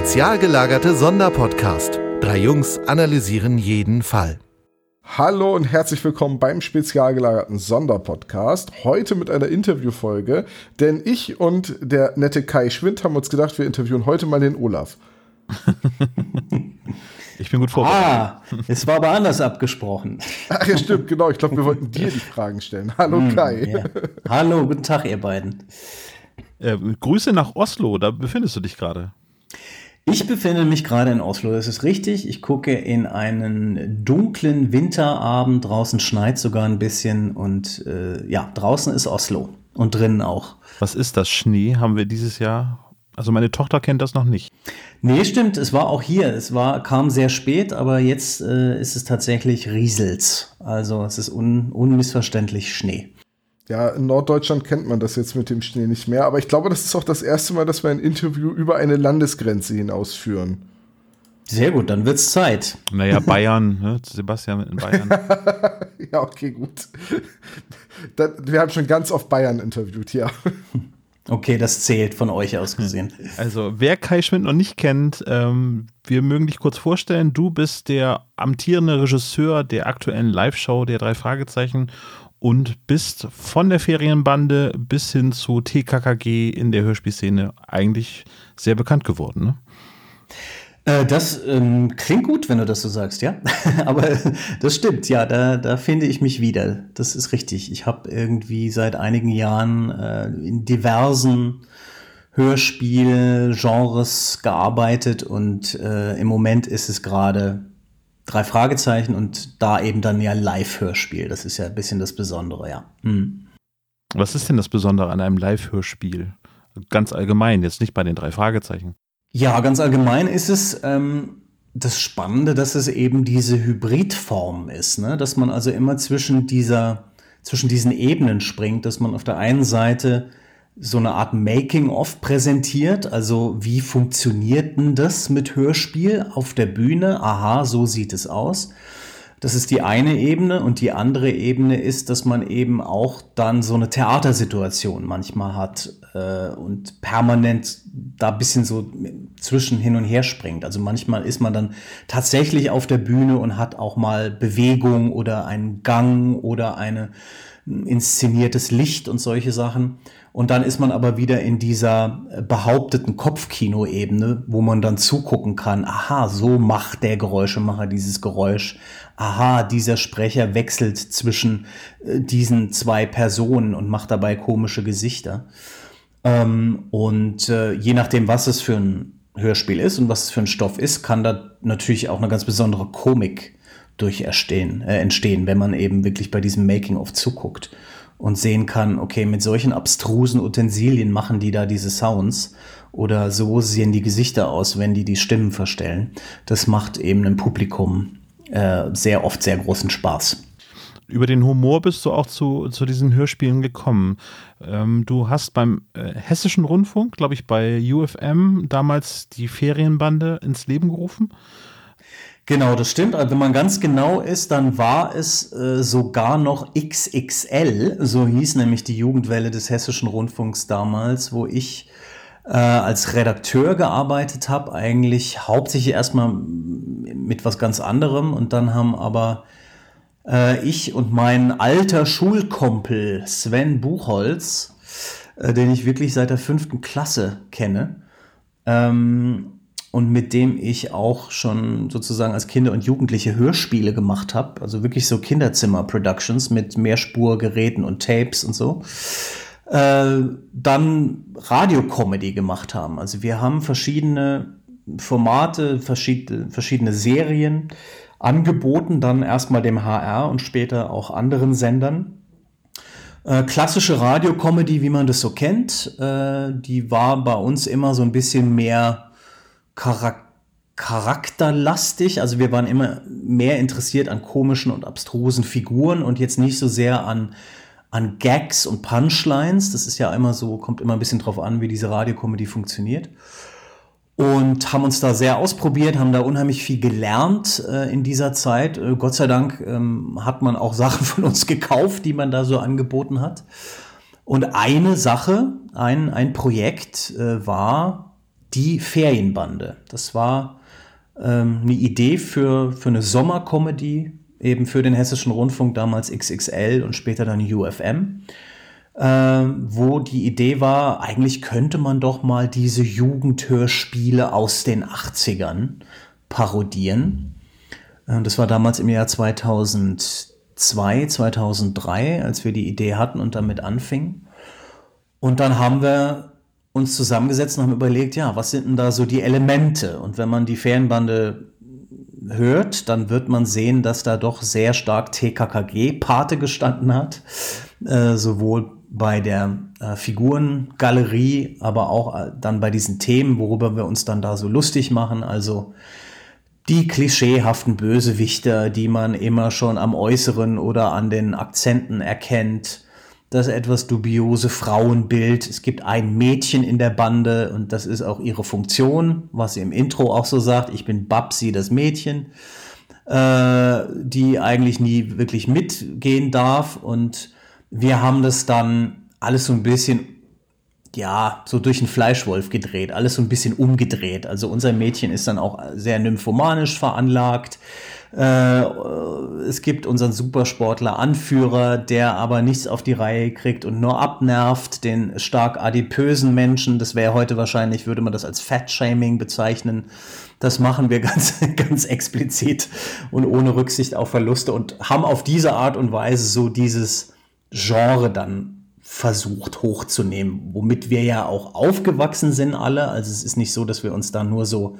Spezial gelagerte Sonderpodcast. Drei Jungs analysieren jeden Fall. Hallo und herzlich willkommen beim spezial gelagerten Sonderpodcast. Heute mit einer Interviewfolge, denn ich und der nette Kai Schwind haben uns gedacht, wir interviewen heute mal den Olaf. Ich bin gut vorbereitet. Ah, es war aber anders abgesprochen. Ach ja, stimmt, genau. Ich glaube, wir wollten dir die Fragen stellen. Hallo Hm, Kai. ja. Hallo, guten Tag, ihr beiden. Äh, Grüße nach Oslo, da befindest du dich gerade. Ich befinde mich gerade in Oslo, das ist richtig. Ich gucke in einen dunklen Winterabend. Draußen schneit sogar ein bisschen und äh, ja, draußen ist Oslo und drinnen auch. Was ist das? Schnee haben wir dieses Jahr? Also meine Tochter kennt das noch nicht. Nee, stimmt, es war auch hier. Es war, kam sehr spät, aber jetzt äh, ist es tatsächlich Riesels. Also es ist un, unmissverständlich Schnee. Ja, in Norddeutschland kennt man das jetzt mit dem Schnee nicht mehr, aber ich glaube, das ist auch das erste Mal, dass wir ein Interview über eine Landesgrenze hinaus führen. Sehr gut, dann wird's Zeit. Naja, Bayern, ne? Sebastian in Bayern. Ja, okay, gut. Da- Wir haben schon ganz oft Bayern interviewt, ja. Okay, das zählt von euch aus gesehen. Also, wer Kai Schwind noch nicht kennt, ähm, wir mögen dich kurz vorstellen. Du bist der amtierende Regisseur der aktuellen Live-Show der drei Fragezeichen und bist von der Ferienbande bis hin zu TKKG in der Hörspielszene eigentlich sehr bekannt geworden. Ne? Äh, das ähm, klingt gut, wenn du das so sagst, ja. Aber das stimmt, ja, da, da finde ich mich wieder. Das ist richtig. Ich habe irgendwie seit einigen Jahren äh, in diversen Hörspielgenres gearbeitet und äh, im Moment ist es gerade drei Fragezeichen und da eben dann ja Live-Hörspiel. Das ist ja ein bisschen das Besondere, ja. Hm. Was ist denn das Besondere an einem Live-Hörspiel? Ganz allgemein, jetzt nicht bei den drei Fragezeichen. Ja, ganz allgemein ist es ähm, das Spannende, dass es eben diese Hybridform ist, ne? dass man also immer zwischen dieser, zwischen diesen Ebenen springt, dass man auf der einen Seite so eine Art Making-of präsentiert, also wie funktioniert denn das mit Hörspiel auf der Bühne? Aha, so sieht es aus. Das ist die eine Ebene und die andere Ebene ist, dass man eben auch dann so eine Theatersituation manchmal hat äh, und permanent da ein bisschen so zwischen hin und her springt. Also manchmal ist man dann tatsächlich auf der Bühne und hat auch mal Bewegung oder einen Gang oder eine inszeniertes Licht und solche Sachen. Und dann ist man aber wieder in dieser äh, behaupteten Kopfkino-Ebene, wo man dann zugucken kann, aha, so macht der Geräuschemacher dieses Geräusch. Aha, dieser Sprecher wechselt zwischen äh, diesen zwei Personen und macht dabei komische Gesichter. Ähm, und äh, je nachdem, was es für ein Hörspiel ist und was es für ein Stoff ist, kann da natürlich auch eine ganz besondere Komik durch erstehen, äh, entstehen, wenn man eben wirklich bei diesem Making-of zuguckt und sehen kann, okay, mit solchen abstrusen Utensilien machen die da diese Sounds oder so sehen die Gesichter aus, wenn die die Stimmen verstellen. Das macht eben einem Publikum äh, sehr oft sehr großen Spaß. Über den Humor bist du auch zu, zu diesen Hörspielen gekommen. Ähm, du hast beim äh, Hessischen Rundfunk, glaube ich, bei UFM damals die Ferienbande ins Leben gerufen. Genau, das stimmt. Also wenn man ganz genau ist, dann war es äh, sogar noch XXL, so hieß nämlich die Jugendwelle des Hessischen Rundfunks damals, wo ich äh, als Redakteur gearbeitet habe, eigentlich hauptsächlich erstmal mit was ganz anderem. Und dann haben aber äh, ich und mein alter Schulkompel Sven Buchholz, äh, den ich wirklich seit der fünften Klasse kenne, ähm, und mit dem ich auch schon sozusagen als Kinder und Jugendliche Hörspiele gemacht habe, also wirklich so Kinderzimmer-Productions mit Mehrspurgeräten und Tapes und so, äh, dann Radiocomedy gemacht haben. Also wir haben verschiedene Formate, verschiedene, verschiedene Serien angeboten, dann erstmal dem HR und später auch anderen Sendern. Äh, klassische Radiocomedy, wie man das so kennt, äh, die war bei uns immer so ein bisschen mehr charak charakterlastig. Also wir waren immer mehr interessiert an komischen und abstrusen Figuren und jetzt nicht so sehr an, an Gags und Punchlines. Das ist ja immer so, kommt immer ein bisschen drauf an, wie diese Radiocomedy funktioniert. Und haben uns da sehr ausprobiert, haben da unheimlich viel gelernt äh, in dieser Zeit. Äh, Gott sei Dank ähm, hat man auch Sachen von uns gekauft, die man da so angeboten hat. Und eine Sache, ein, ein Projekt äh, war die Ferienbande. Das war ähm, eine Idee für, für eine Sommercomedy, eben für den Hessischen Rundfunk, damals XXL und später dann UFM. Ähm, wo die Idee war, eigentlich könnte man doch mal diese Jugendhörspiele aus den 80ern parodieren. Äh, das war damals im Jahr 2002, 2003, als wir die Idee hatten und damit anfingen. Und dann haben wir uns zusammengesetzt und haben überlegt, ja, was sind denn da so die Elemente? Und wenn man die Ferienbande hört, dann wird man sehen, dass da doch sehr stark TKKG-Pate gestanden hat, äh, sowohl bei der äh, Figurengalerie, aber auch äh, dann bei diesen Themen, worüber wir uns dann da so lustig machen, also die klischeehaften Bösewichter, die man immer schon am Äußeren oder an den Akzenten erkennt, das etwas dubiose Frauenbild. Es gibt ein Mädchen in der Bande und das ist auch ihre Funktion, was sie im Intro auch so sagt. Ich bin Babsi, das Mädchen, äh, die eigentlich nie wirklich mitgehen darf. Und wir haben das dann alles so ein bisschen, ja, so durch einen Fleischwolf gedreht, alles so ein bisschen umgedreht. Also unser Mädchen ist dann auch sehr nymphomanisch veranlagt. Äh, es gibt unseren Supersportler Anführer, der aber nichts auf die Reihe kriegt und nur abnervt, den stark adipösen Menschen. Das wäre heute wahrscheinlich, würde man das als Fat-Shaming bezeichnen. Das machen wir ganz, ganz explizit und ohne Rücksicht auf Verluste und haben auf diese Art und Weise so dieses Genre dann versucht hochzunehmen, womit wir ja auch aufgewachsen sind alle. Also es ist nicht so, dass wir uns da nur so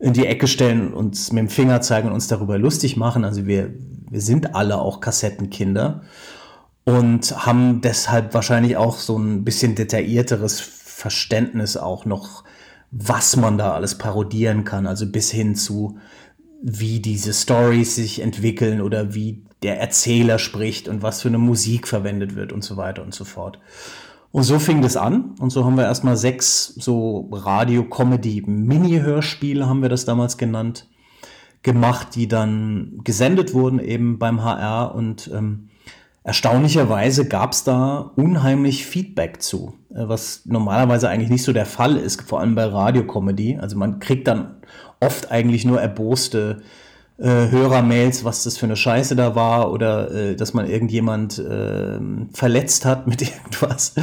in die Ecke stellen uns mit dem Finger zeigen und uns darüber lustig machen. Also wir, wir sind alle auch Kassettenkinder und haben deshalb wahrscheinlich auch so ein bisschen detaillierteres Verständnis auch noch, was man da alles parodieren kann. Also bis hin zu, wie diese Stories sich entwickeln oder wie der Erzähler spricht und was für eine Musik verwendet wird und so weiter und so fort. Und so fing das an. Und so haben wir erstmal sechs so Radio-Comedy-Mini-Hörspiele, haben wir das damals genannt, gemacht, die dann gesendet wurden eben beim HR. Und ähm, erstaunlicherweise gab es da unheimlich Feedback zu, äh, was normalerweise eigentlich nicht so der Fall ist, vor allem bei Radio-Comedy. Also man kriegt dann oft eigentlich nur erboste äh, Hörermails, was das für eine Scheiße da war oder äh, dass man irgendjemand äh, verletzt hat mit irgendwas.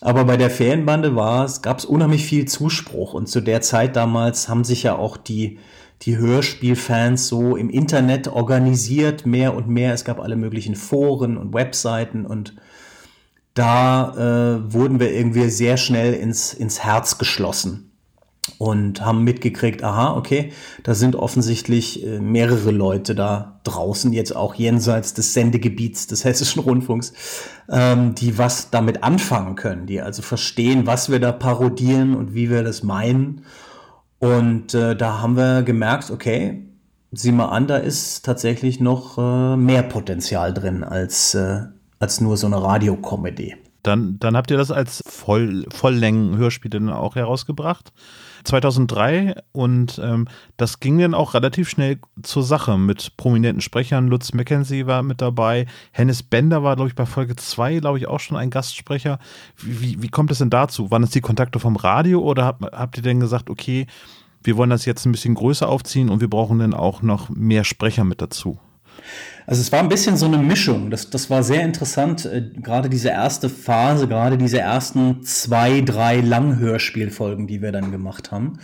Aber bei der Ferienbande war es, gab es unheimlich viel Zuspruch und zu der Zeit damals haben sich ja auch die die Hörspielfans so im Internet organisiert, mehr und mehr. Es gab alle möglichen Foren und Webseiten und da äh, wurden wir irgendwie sehr schnell ins, ins Herz geschlossen und haben mitgekriegt, aha, okay, da sind offensichtlich äh, mehrere Leute da draußen, jetzt auch jenseits des Sendegebiets des Hessischen Rundfunks, ähm, die was damit anfangen können, die also verstehen, was wir da parodieren und wie wir das meinen. Und äh, da haben wir gemerkt, okay, sieh mal an, da ist tatsächlich noch äh, mehr Potenzial drin als, äh, als nur so eine Radiocomedy. Dann, dann habt ihr das als Voll, Volllängen-Hörspiel dann auch herausgebracht. 2003 und ähm, das ging dann auch relativ schnell zur Sache mit prominenten Sprechern. Lutz Mackenzie war mit dabei, Hennes Bender war, glaube ich, bei Folge 2, glaube ich, auch schon ein Gastsprecher. Wie, wie kommt es denn dazu? Waren es die Kontakte vom Radio oder habt, habt ihr denn gesagt, okay, wir wollen das jetzt ein bisschen größer aufziehen und wir brauchen dann auch noch mehr Sprecher mit dazu? Also es war ein bisschen so eine Mischung. Das, das war sehr interessant. Äh, gerade diese erste Phase, gerade diese ersten zwei, drei Langhörspielfolgen, die wir dann gemacht haben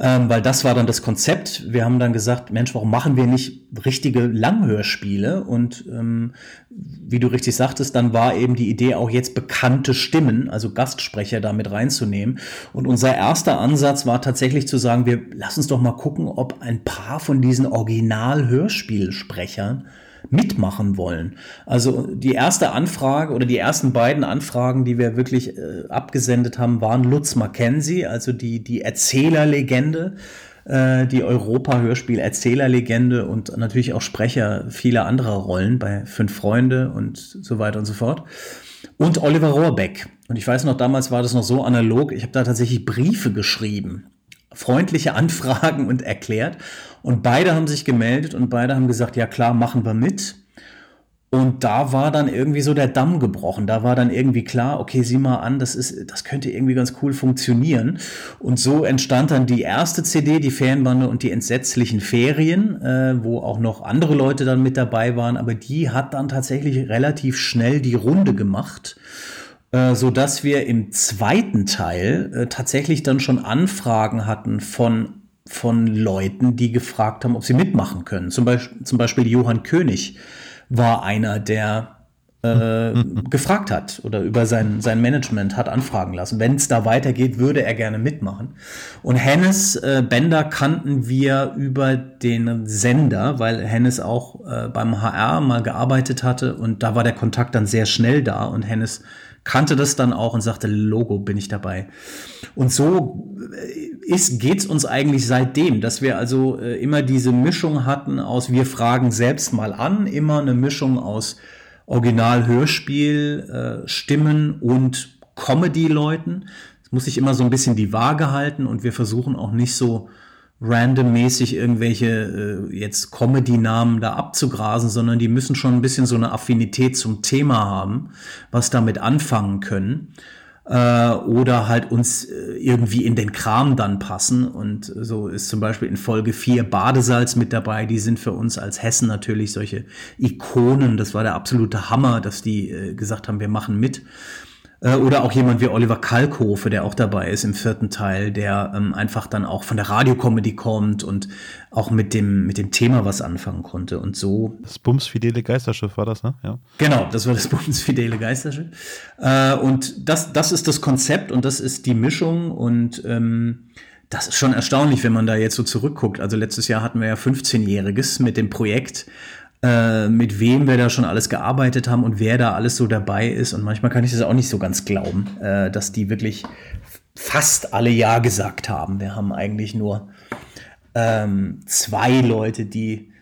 ähm, weil das war dann das Konzept. Wir haben dann gesagt, Mensch, warum machen wir nicht richtige Langhörspiele? Und ähm, wie du richtig sagtest, dann war eben die Idee auch jetzt bekannte Stimmen, also Gastsprecher damit reinzunehmen. Und unser erster Ansatz war tatsächlich zu sagen, wir lass uns doch mal gucken, ob ein paar von diesen Original-Hörspielsprechern mitmachen wollen. Also die erste Anfrage oder die ersten beiden Anfragen, die wir wirklich äh, abgesendet haben, waren Lutz Mackenzie, also die, die Erzählerlegende, äh, die Europa-Hörspiel-Erzählerlegende und natürlich auch Sprecher vieler anderer Rollen bei Fünf Freunde und so weiter und so fort. Und Oliver Rohrbeck. Und ich weiß noch, damals war das noch so analog, ich habe da tatsächlich Briefe geschrieben freundliche Anfragen und erklärt. Und beide haben sich gemeldet und beide haben gesagt, ja klar, machen wir mit. Und da war dann irgendwie so der Damm gebrochen. Da war dann irgendwie klar, okay, sieh mal an, das ist, das könnte irgendwie ganz cool funktionieren. Und so entstand dann die erste CD, die Ferienbande und die entsetzlichen Ferien, äh, wo auch noch andere Leute dann mit dabei waren. Aber die hat dann tatsächlich relativ schnell die Runde gemacht. Äh, so dass wir im zweiten Teil äh, tatsächlich dann schon Anfragen hatten von von Leuten, die gefragt haben, ob sie mitmachen können. Zum Beispiel, zum Beispiel Johann König war einer, der äh, gefragt hat oder über sein, sein Management hat anfragen lassen. Wenn es da weitergeht, würde er gerne mitmachen. Und Hennes äh, Bender kannten wir über den Sender, weil Hennes auch äh, beim HR mal gearbeitet hatte und da war der Kontakt dann sehr schnell da und Hennes kannte das dann auch und sagte, Logo bin ich dabei. Und so äh, ist, geht's uns eigentlich seitdem, dass wir also äh, immer diese Mischung hatten aus, wir fragen selbst mal an, immer eine Mischung aus Original-Hörspiel, äh, Stimmen und Comedy-Leuten. Es muss sich immer so ein bisschen die Waage halten und wir versuchen auch nicht so randommäßig irgendwelche äh, jetzt Comedy-Namen da abzugrasen, sondern die müssen schon ein bisschen so eine Affinität zum Thema haben, was damit anfangen können. Äh, oder halt uns äh, irgendwie in den Kram dann passen. Und so ist zum Beispiel in Folge 4 Badesalz mit dabei. Die sind für uns als Hessen natürlich solche Ikonen. Das war der absolute Hammer, dass die äh, gesagt haben, wir machen mit. Äh, oder auch jemand wie Oliver Kalkofe, der auch dabei ist im vierten Teil, der ähm, einfach dann auch von der Radiocomedy kommt und auch mit dem, mit dem Thema was anfangen konnte. Und so. Das Bumsfidele Geisterschiff war das, ne? Ja. Genau, das war das Bumsfidele Geisterschiff. Äh, und das, das ist das Konzept und das ist die Mischung und ähm, das ist schon erstaunlich, wenn man da jetzt so zurückguckt. Also letztes Jahr hatten wir ja 15-Jähriges mit dem Projekt äh, mit wem wir da schon alles gearbeitet haben und wer da alles so dabei ist. Und manchmal kann ich das auch nicht so ganz glauben, äh, dass die wirklich fast alle Ja gesagt haben. Wir haben eigentlich nur ähm, zwei Leute, die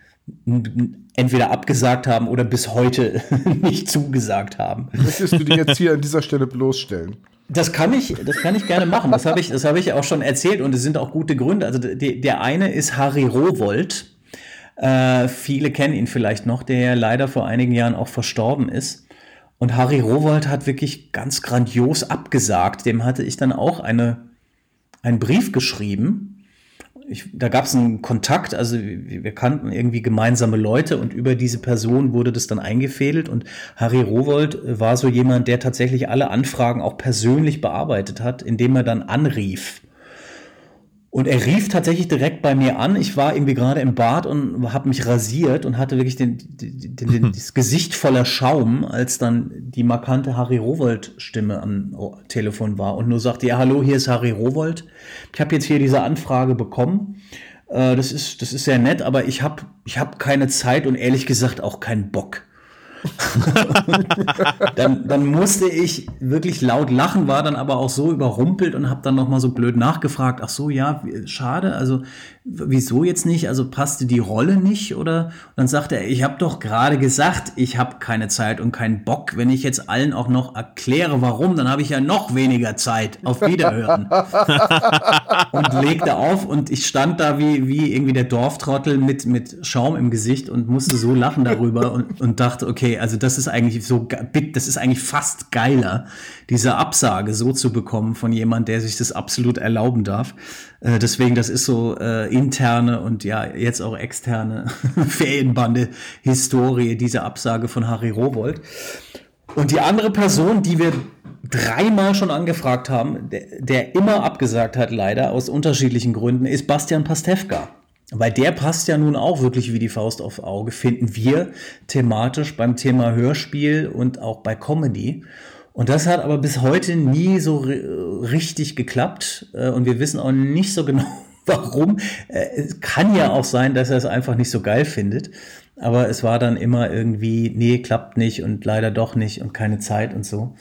entweder abgesagt haben oder bis heute nicht zugesagt haben. Möchtest du die jetzt hier an dieser Stelle bloßstellen? Das kann ich, das kann ich gerne machen. Das habe ich, das habe ich auch schon erzählt und es sind auch gute Gründe. Also die, der eine ist Harry Rowold. Äh, viele kennen ihn vielleicht noch, der leider vor einigen Jahren auch verstorben ist. Und Harry Rowold hat wirklich ganz grandios abgesagt. Dem hatte ich dann auch eine, einen Brief geschrieben. Ich, da gab es einen Kontakt, also wir kannten irgendwie gemeinsame Leute und über diese Person wurde das dann eingefädelt und Harry Rowold war so jemand, der tatsächlich alle Anfragen auch persönlich bearbeitet hat, indem er dann anrief. Und er rief tatsächlich direkt bei mir an. Ich war irgendwie gerade im Bad und habe mich rasiert und hatte wirklich den, den, den, mhm. das Gesicht voller Schaum, als dann die markante Harry Rowold-Stimme am Telefon war und nur sagte, ja, hallo, hier ist Harry Rowold. Ich habe jetzt hier diese Anfrage bekommen. Äh, das, ist, das ist sehr nett, aber ich habe ich hab keine Zeit und ehrlich gesagt auch keinen Bock. dann, dann musste ich wirklich laut lachen, war dann aber auch so überrumpelt und habe dann noch mal so blöd nachgefragt. Ach so, ja, schade. Also wieso jetzt nicht? Also passte die Rolle nicht oder? Und dann sagte er, ich habe doch gerade gesagt, ich habe keine Zeit und keinen Bock. Wenn ich jetzt allen auch noch erkläre, warum, dann habe ich ja noch weniger Zeit. Auf Wiederhören. und legte auf und ich stand da wie, wie irgendwie der Dorftrottel mit, mit Schaum im Gesicht und musste so lachen darüber und, und dachte, okay, also das ist eigentlich so, das ist eigentlich fast geiler, diese Absage so zu bekommen von jemand, der sich das absolut erlauben darf. Äh, deswegen, das ist so äh, interne und ja, jetzt auch externe Ferienbande-Historie, diese Absage von Harry Rowold. Und die andere Person, die wir dreimal schon angefragt haben, der, der immer abgesagt hat, leider aus unterschiedlichen Gründen, ist Bastian Pastewka. Weil der passt ja nun auch wirklich wie die Faust auf Auge, finden wir thematisch beim Thema Hörspiel und auch bei Comedy. Und das hat aber bis heute nie so richtig geklappt. Äh, und wir wissen auch nicht so genau, warum. Äh, es kann ja auch sein, dass er es einfach nicht so geil findet. Aber es war dann immer irgendwie, nee, klappt nicht und leider doch nicht und keine Zeit und so.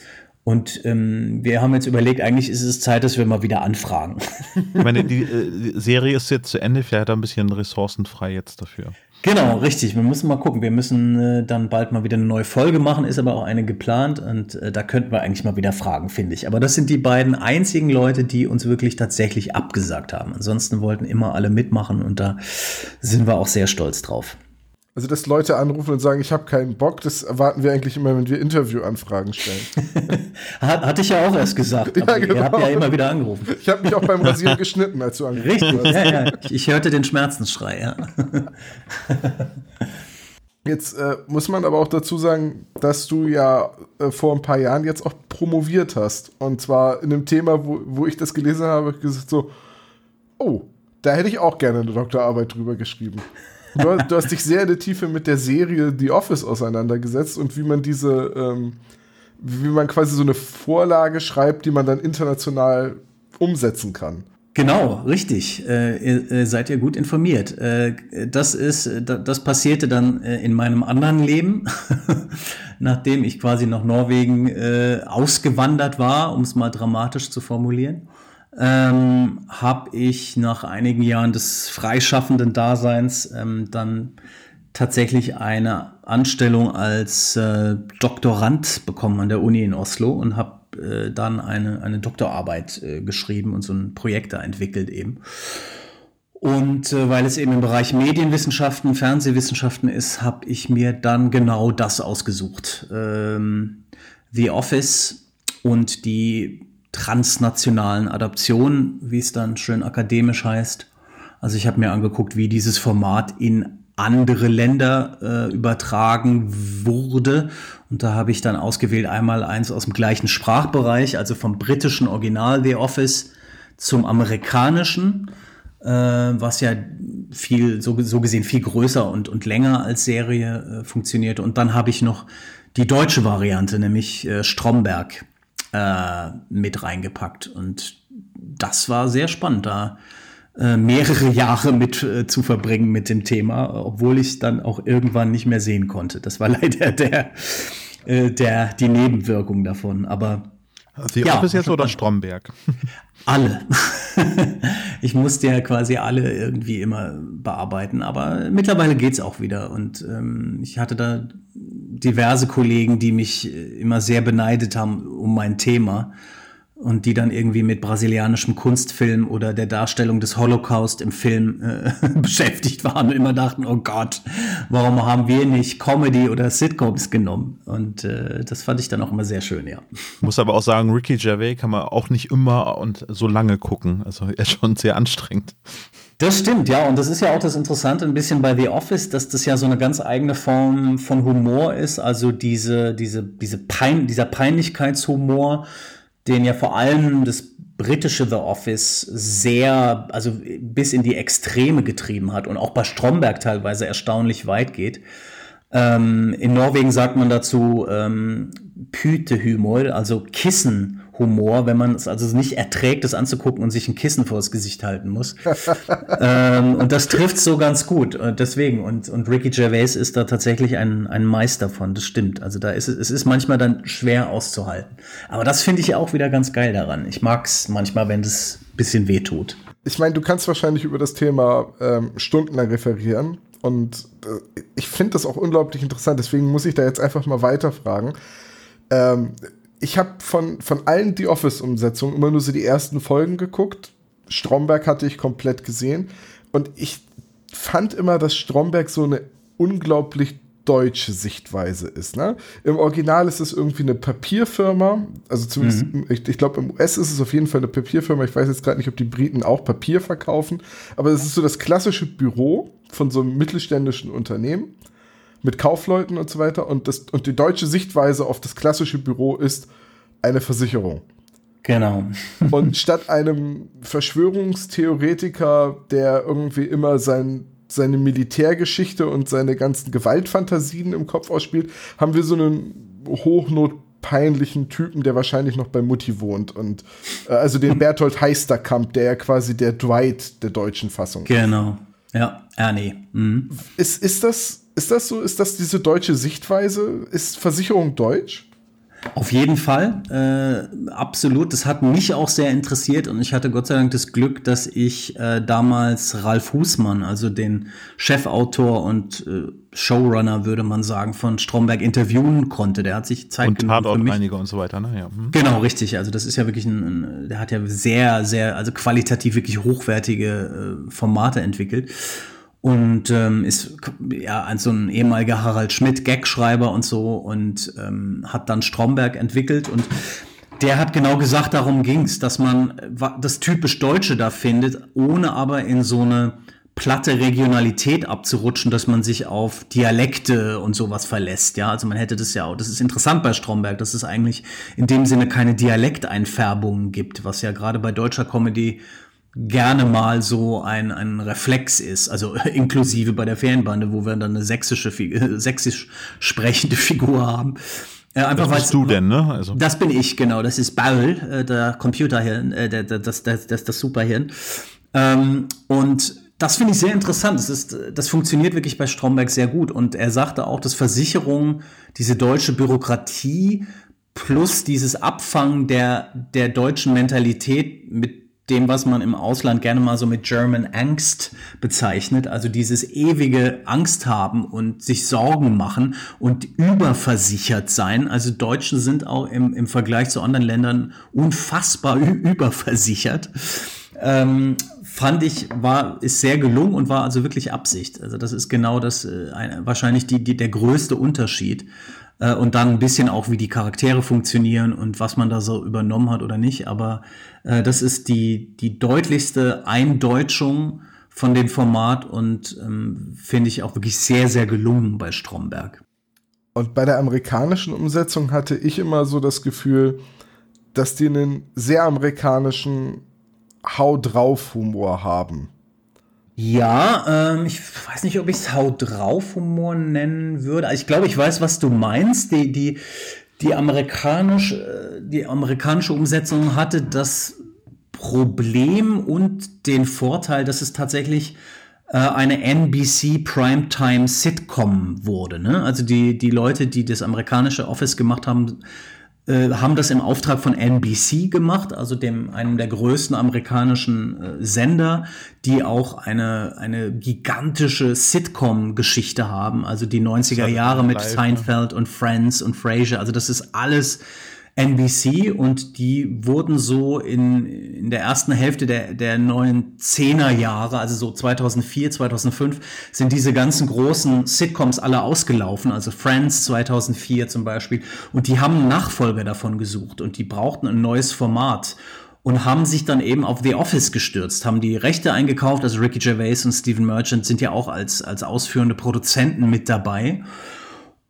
Und ähm, wir haben jetzt überlegt, eigentlich ist es Zeit, dass wir mal wieder anfragen. Ich meine, die, äh, die Serie ist jetzt zu Ende, vielleicht ein bisschen ressourcenfrei jetzt dafür. Genau, richtig. Wir müssen mal gucken. Wir müssen äh, dann bald mal wieder eine neue Folge machen, ist aber auch eine geplant und äh, da könnten wir eigentlich mal wieder fragen, finde ich. Aber das sind die beiden einzigen Leute, die uns wirklich tatsächlich abgesagt haben. Ansonsten wollten immer alle mitmachen und da sind wir auch sehr stolz drauf. Also, dass Leute anrufen und sagen, ich habe keinen Bock, das erwarten wir eigentlich immer, wenn wir Interviewanfragen stellen. Hatte ich ja auch erst gesagt. Ja, genau. Ihr habt ja immer wieder angerufen. Ich habe mich auch beim Rasieren geschnitten, als du angerufen Richtig, hast. ja, ja. Ich, ich hörte den Schmerzensschrei, ja. Jetzt äh, muss man aber auch dazu sagen, dass du ja äh, vor ein paar Jahren jetzt auch promoviert hast. Und zwar in einem Thema, wo, wo ich das gelesen habe, gesagt so, oh, da hätte ich auch gerne eine Doktorarbeit drüber geschrieben. Du, hast- du hast dich sehr in der Tiefe mit der Serie The Office auseinandergesetzt und wie man diese, ähm, wie man quasi so eine Vorlage schreibt, die man dann international umsetzen kann. Genau, richtig. Äh, ihr, äh, seid ihr gut informiert. Äh, das ist, äh, da- das passierte dann äh, in meinem anderen Leben, nachdem ich quasi nach Norwegen äh, ausgewandert war, um es mal dramatisch zu formulieren. Ähm, habe ich nach einigen Jahren des freischaffenden Daseins ähm, dann tatsächlich eine Anstellung als äh, Doktorand bekommen an der Uni in Oslo und habe äh, dann eine, eine Doktorarbeit äh, geschrieben und so ein Projekt da entwickelt eben. Und äh, weil es eben im Bereich Medienwissenschaften, Fernsehwissenschaften ist, habe ich mir dann genau das ausgesucht. Ähm, The Office und die transnationalen Adaptionen, wie es dann schön akademisch heißt. Also ich habe mir angeguckt, wie dieses Format in andere Länder äh, übertragen wurde. Und da habe ich dann ausgewählt einmal eins aus dem gleichen Sprachbereich, also vom britischen Original The Office zum amerikanischen, äh, was ja viel, so, so gesehen viel größer und, und länger als Serie äh, funktioniert. Und dann habe ich noch die deutsche Variante, nämlich äh, Stromberg, äh, mit reingepackt. Und das war sehr spannend, da äh, mehrere Jahre mit äh, zu verbringen mit dem Thema, obwohl ich dann auch irgendwann nicht mehr sehen konnte. Das war leider der, äh, der, die Nebenwirkung davon. Aber The Ja, Office jetzt oder. Stromberg? alle. ich musste ja quasi alle irgendwie immer bearbeiten, aber mittlerweile geht's auch wieder. Und ähm, ich hatte da diverse Kollegen, die mich äh, immer sehr beneidet haben um mein Thema und die dann irgendwie mit brasilianischem Kunstfilm oder der Darstellung des Holocaust im Film äh, beschäftigt waren und immer dachten, oh Gott, warum haben wir nicht Comedy oder Sitcoms genommen? Und äh, das fand ich dann auch immer sehr schön, ja. Muss aber auch sagen, Ricky Gervais kann man auch nicht immer und so lange gucken. Also er ist schon sehr anstrengend. Das stimmt, ja. Und das ist ja auch das Interessante ein bisschen bei The Office, dass das ja so eine ganz eigene Form von Humor ist. Also diese, diese, diese Pein, dieser Peinlichkeitshumor, den ja vor allem das britische The Office sehr, also bis in die Extreme getrieben hat und auch bei Stromberg teilweise erstaunlich weit geht. Ähm, in Norwegen sagt man dazu ähm, Pytehumor, also Kissenhumor, wenn man es also nicht erträgt, das anzugucken und sich ein Kissen vors Gesicht halten muss. ähm, und das trifft so ganz gut. Und deswegen, und, und Ricky Gervais ist da tatsächlich ein, ein Meister von, das stimmt. Also da ist es, es ist manchmal dann schwer auszuhalten. Aber das finde ich auch wieder ganz geil daran. Ich mag es manchmal, wenn das ein bisschen wehtut. Ich meine, du kannst wahrscheinlich über das Thema ähm, stundenlang referieren. Und äh, ich finde das auch unglaublich interessant. Deswegen muss ich da jetzt einfach mal weiterfragen. Ähm, ich habe von, von allen The Office-Umsetzungen immer nur so die ersten Folgen geguckt. Stromberg hatte ich komplett gesehen. Und ich fand immer, dass Stromberg so eine unglaublich deutsche Sichtweise ist. Ne? Im Original ist es irgendwie eine Papierfirma, also zumindest, ich, ich glaube, im US ist es auf jeden Fall eine Papierfirma. Ich weiß jetzt gerade nicht, ob die Briten auch Papier verkaufen, aber es ist so das klassische Büro von so einem mittelständischen Unternehmen mit Kaufleuten und so weiter. Und, das, und die deutsche Sichtweise auf das klassische Büro ist eine Versicherung. Genau. Und statt einem Verschwörungstheoretiker, der irgendwie immer sein, seine Militärgeschichte und seine ganzen Gewaltfantasien im Kopf ausspielt, haben wir so einen hochnotpeinlichen Typen, der wahrscheinlich noch bei Mutti wohnt. Und äh, also den Berthold Heisterkamp, der ja quasi der Dwight der deutschen Fassung ist. Genau. Ja, Ernie. Mhm. Ist, ist, das, ist das so? Ist das diese deutsche Sichtweise? Ist Versicherung deutsch? Auf jeden Fall, äh, absolut. Das hat mich auch sehr interessiert und ich hatte Gott sei Dank das Glück, dass ich äh, damals Ralf Husmann, also den Chefautor und äh, Showrunner, würde man sagen, von Stromberg interviewen konnte. Der hat sich Zeit Und genommen für mich. Tatortreiniger und so weiter. Ne? Ja. Hm. Genau, richtig. Also das ist ja wirklich ein, ein der hat ja sehr, sehr, also qualitativ wirklich hochwertige äh, Formate entwickelt. Und ähm, ist ja ein so ein ehemaliger Harald Schmidt Gagschreiber und so und ähm, hat dann Stromberg entwickelt und der hat genau gesagt, darum ging's, dass man das typisch Deutsche da findet, ohne aber in so eine platte Regionalität abzurutschen, dass man sich auf Dialekte und sowas verlässt. Ja, also man hätte das ja auch. Das ist interessant bei Stromberg, dass es eigentlich in dem Sinne keine Dialekteinfärbungen gibt, was ja gerade bei deutscher Comedy gerne mal so ein, ein Reflex ist, also inklusive bei der Ferienbande, wo wir dann eine sächsische, sächsisch sprechende Figur haben. Äh, einfach das bist du denn, ne? Also. Das bin ich, genau. Das ist Baul, äh, der Computerhirn, äh, der, der, das, das, das, das Superhirn. Ähm, und das finde ich sehr interessant. Das, ist, das funktioniert wirklich bei Stromberg sehr gut. Und er sagte auch, dass Versicherungen, diese deutsche Bürokratie plus dieses Abfangen der, der deutschen Mentalität mit dem, was man im Ausland gerne mal so mit German Angst bezeichnet, also dieses ewige Angst haben und sich Sorgen machen und überversichert sein. Also Deutsche sind auch im, im Vergleich zu anderen Ländern unfassbar überversichert. Ähm, fand ich, war, ist sehr gelungen und war also wirklich Absicht. Also das ist genau das, äh, ein, wahrscheinlich die, die, der größte Unterschied. Äh, und dann ein bisschen auch, wie die Charaktere funktionieren und was man da so übernommen hat oder nicht. Aber äh, das ist die, die deutlichste Eindeutschung von dem Format und ähm, finde ich auch wirklich sehr, sehr gelungen bei Stromberg. Und bei der amerikanischen Umsetzung hatte ich immer so das Gefühl, dass die einen sehr amerikanischen Hau drauf Humor haben. Ja, ähm, ich weiß nicht, ob ich es Hau drauf Humor nennen würde. Ich glaube, ich weiß, was du meinst. Die, die, die, amerikanisch, äh, die amerikanische Umsetzung hatte das Problem und den Vorteil, dass es tatsächlich äh, eine NBC Primetime Sitcom wurde. Ne? Also die, die Leute, die das amerikanische Office gemacht haben, äh, haben das im Auftrag von NBC gemacht, also dem einem der größten amerikanischen äh, Sender, die auch eine eine gigantische Sitcom-Geschichte haben, also die 90er Jahre mit live, Seinfeld ne? und Friends und Frasier. Also das ist alles NBC und die wurden so in, in der ersten Hälfte der, der neuen Zehnerjahre, also so 2004, 2005, sind diese ganzen großen Sitcoms alle ausgelaufen, also Friends 2004 zum Beispiel. Und die haben Nachfolger davon gesucht und die brauchten ein neues Format und haben sich dann eben auf The Office gestürzt, haben die Rechte eingekauft, also Ricky Gervais und Stephen Merchant sind ja auch als, als ausführende Produzenten mit dabei.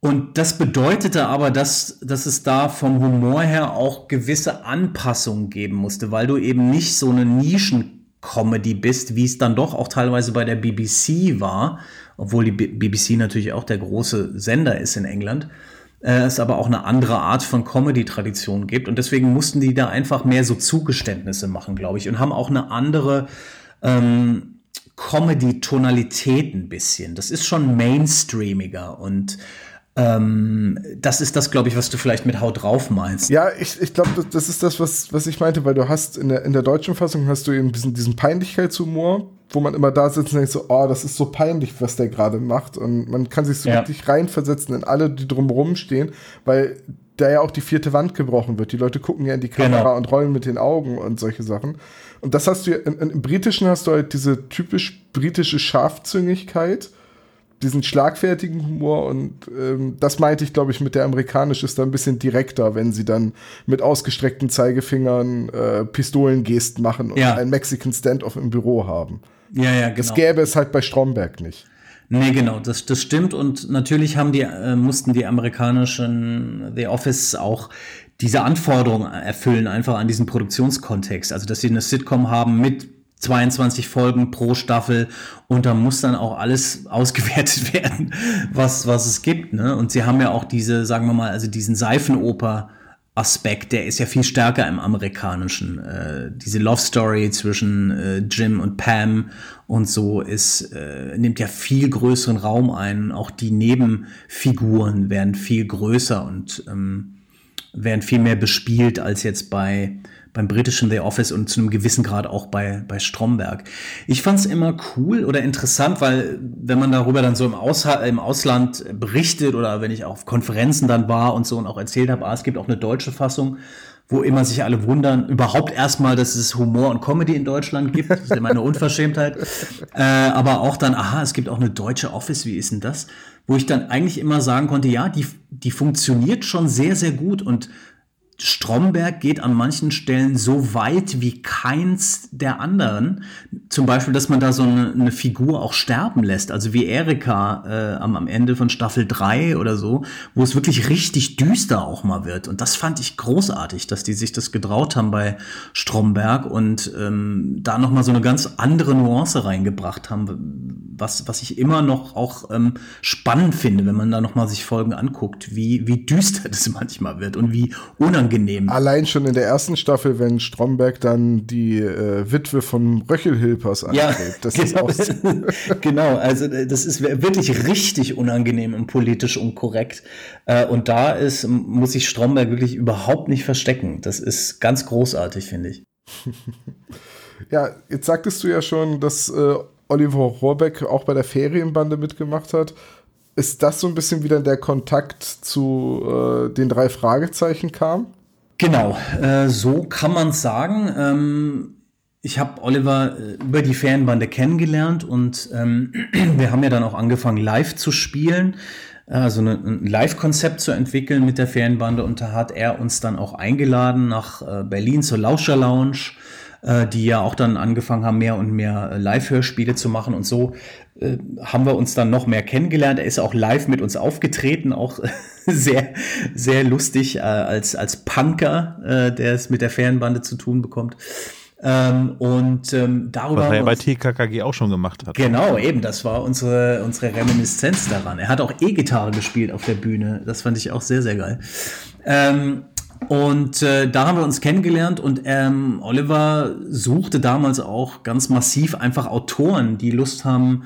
Und das bedeutete aber, dass, dass es da vom Humor her auch gewisse Anpassungen geben musste, weil du eben nicht so eine Nischen-Comedy bist, wie es dann doch auch teilweise bei der BBC war, obwohl die BBC natürlich auch der große Sender ist in England. Äh, es aber auch eine andere Art von Comedy-Tradition gibt. Und deswegen mussten die da einfach mehr so Zugeständnisse machen, glaube ich, und haben auch eine andere ähm, Comedy-Tonalität ein bisschen. Das ist schon mainstreamiger und ähm, das ist das, glaube ich, was du vielleicht mit Haut drauf meinst. Ja, ich, ich glaube, das, das, ist das, was, was ich meinte, weil du hast in der, in der deutschen Fassung hast du eben diesen, diesen Peinlichkeitshumor, wo man immer da sitzt und denkt so, oh, das ist so peinlich, was der gerade macht. Und man kann sich so ja. wirklich reinversetzen in alle, die drumherum stehen, weil da ja auch die vierte Wand gebrochen wird. Die Leute gucken ja in die Kamera genau. und rollen mit den Augen und solche Sachen. Und das hast du ja, im, im Britischen hast du halt diese typisch britische Scharfzüngigkeit diesen schlagfertigen Humor und ähm, das meinte ich, glaube ich, mit der amerikanisch ist da ein bisschen direkter, wenn sie dann mit ausgestreckten Zeigefingern äh, Pistolengesten machen und ja. einen Mexican Standoff im Büro haben. Ja, ja, genau. Das gäbe es halt bei Stromberg nicht. Nee, genau, das, das stimmt. Und natürlich haben die, äh, mussten die amerikanischen The Office auch diese Anforderungen erfüllen, einfach an diesen Produktionskontext. Also, dass sie eine Sitcom haben mit 22 Folgen pro Staffel und da muss dann auch alles ausgewertet werden, was, was es gibt. Ne? Und sie haben ja auch diese, sagen wir mal, also diesen Seifenoper. Aspekt, der ist ja viel stärker im amerikanischen. Äh, diese Love Story zwischen äh, Jim und Pam und so ist äh, nimmt ja viel größeren Raum ein. Auch die Nebenfiguren werden viel größer und ähm, werden viel mehr bespielt als jetzt bei beim britischen The Office und zu einem gewissen Grad auch bei, bei Stromberg. Ich fand es immer cool oder interessant, weil wenn man darüber dann so im, Aus, im Ausland berichtet oder wenn ich auf Konferenzen dann war und so und auch erzählt habe, ah, es gibt auch eine deutsche Fassung, wo immer sich alle wundern, überhaupt erstmal, dass es Humor und Comedy in Deutschland gibt. Das ist immer eine Unverschämtheit. äh, aber auch dann, aha, es gibt auch eine deutsche Office, wie ist denn das? Wo ich dann eigentlich immer sagen konnte, ja, die, die funktioniert schon sehr, sehr gut und Stromberg geht an manchen Stellen so weit wie keins der anderen. Zum Beispiel, dass man da so eine, eine Figur auch sterben lässt, also wie Erika äh, am, am Ende von Staffel 3 oder so, wo es wirklich richtig düster auch mal wird. Und das fand ich großartig, dass die sich das getraut haben bei Stromberg und ähm, da nochmal so eine ganz andere Nuance reingebracht haben, was, was ich immer noch auch ähm, spannend finde, wenn man da nochmal sich Folgen anguckt, wie, wie düster das manchmal wird und wie unangenehm unangenehm. Allein schon in der ersten Staffel, wenn Stromberg dann die äh, Witwe von Röchelhilpers angreift. Ja, genau. genau, also äh, das ist wirklich richtig unangenehm und politisch unkorrekt. Äh, und da ist, muss sich Stromberg wirklich überhaupt nicht verstecken. Das ist ganz großartig, finde ich. ja, jetzt sagtest du ja schon, dass äh, Oliver Rohrbeck auch bei der Ferienbande mitgemacht hat ist das so ein bisschen wieder der Kontakt zu äh, den drei Fragezeichen kam? Genau, äh, so kann man es sagen. Ähm, ich habe Oliver äh, über die Fanbande kennengelernt und ähm, wir haben ja dann auch angefangen, live zu spielen, also ein Live-Konzept zu entwickeln mit der Fanbande und da hat er uns dann auch eingeladen nach äh, Berlin zur Lauscher Lounge äh, die ja auch dann angefangen haben, mehr und mehr äh, Live-Hörspiele zu machen. Und so äh, haben wir uns dann noch mehr kennengelernt. Er ist auch live mit uns aufgetreten, auch sehr, sehr lustig äh, als, als Punker, der es mit der Fernbande zu tun bekommt. Ähm, und ähm, darüber. Was er ja bei TKKG auch schon gemacht hat. Genau, eben, das war unsere, unsere Reminiszenz daran. Er hat auch E-Gitarre gespielt auf der Bühne. Das fand ich auch sehr, sehr geil. Ähm, und äh, da haben wir uns kennengelernt und ähm, Oliver suchte damals auch ganz massiv einfach Autoren, die Lust haben,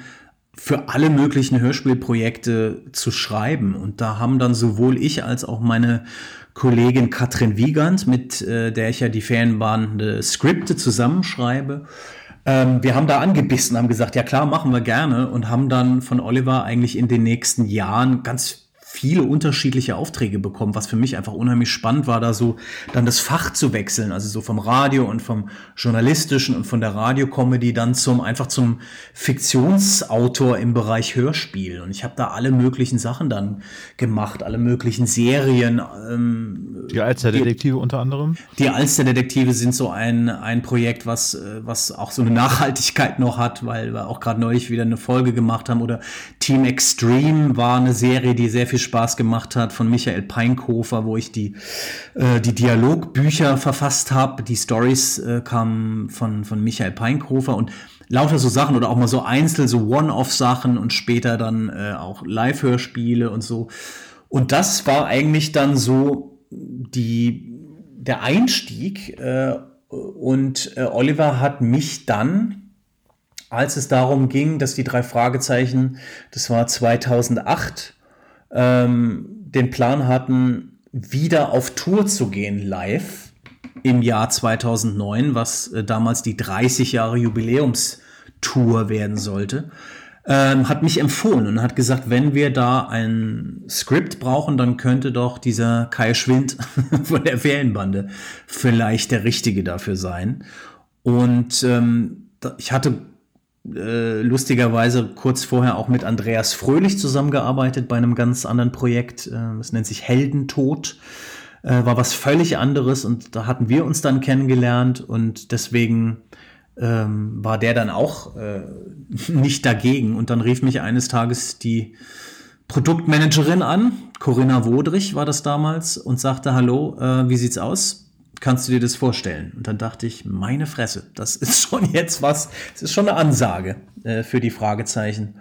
für alle möglichen Hörspielprojekte zu schreiben. Und da haben dann sowohl ich als auch meine Kollegin Katrin Wiegand, mit äh, der ich ja die Ferienbahn Skripte zusammenschreibe, ähm, wir haben da angebissen, haben gesagt, ja klar, machen wir gerne und haben dann von Oliver eigentlich in den nächsten Jahren ganz viele unterschiedliche Aufträge bekommen, was für mich einfach unheimlich spannend war, da so dann das Fach zu wechseln, also so vom Radio und vom journalistischen und von der Radiocomedy dann zum einfach zum Fiktionsautor im Bereich Hörspiel und ich habe da alle möglichen Sachen dann gemacht, alle möglichen Serien. Ähm, die Alsterdetektive unter anderem? Die Alsterdetektive sind so ein ein Projekt, was äh, was auch so eine Nachhaltigkeit noch hat, weil wir auch gerade neulich wieder eine Folge gemacht haben oder Team Extreme war eine Serie, die sehr viel Spaß gemacht hat von Michael Peinkofer, wo ich die, äh, die Dialogbücher verfasst habe. Die Stories äh, kamen von, von Michael Peinkofer und lauter so Sachen oder auch mal so einzeln, so One-Off-Sachen und später dann äh, auch Live-Hörspiele und so. Und das war eigentlich dann so die, der Einstieg. Äh, und äh, Oliver hat mich dann als es darum ging, dass die drei Fragezeichen, das war 2008, ähm, den Plan hatten, wieder auf Tour zu gehen live im Jahr 2009, was äh, damals die 30 Jahre Jubiläumstour werden sollte, ähm, hat mich empfohlen und hat gesagt, wenn wir da ein Skript brauchen, dann könnte doch dieser Kai Schwind von der Ferienbande vielleicht der Richtige dafür sein. Und ähm, ich hatte äh, lustigerweise kurz vorher auch mit Andreas Fröhlich zusammengearbeitet bei einem ganz anderen Projekt. Äh, das nennt sich Heldentod. Äh, war was völlig anderes und da hatten wir uns dann kennengelernt und deswegen ähm, war der dann auch äh, nicht dagegen. Und dann rief mich eines Tages die Produktmanagerin an, Corinna Wodrich war das damals, und sagte, hallo, äh, wie sieht's aus? Kannst du dir das vorstellen? Und dann dachte ich, meine Fresse, das ist schon jetzt was, es ist schon eine Ansage äh, für die Fragezeichen,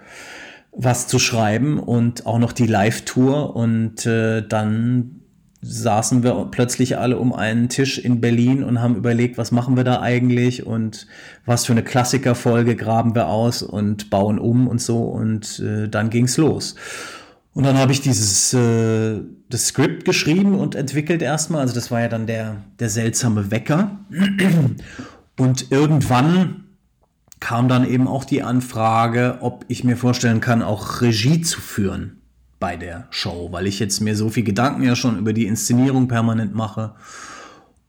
was zu schreiben und auch noch die Live-Tour. Und äh, dann saßen wir plötzlich alle um einen Tisch in Berlin und haben überlegt, was machen wir da eigentlich und was für eine Klassikerfolge graben wir aus und bauen um und so. Und äh, dann ging's los. Und dann habe ich dieses äh, das Skript geschrieben und entwickelt erstmal. Also das war ja dann der, der seltsame Wecker. Und irgendwann kam dann eben auch die Anfrage, ob ich mir vorstellen kann, auch Regie zu führen bei der Show, weil ich jetzt mir so viel Gedanken ja schon über die Inszenierung permanent mache.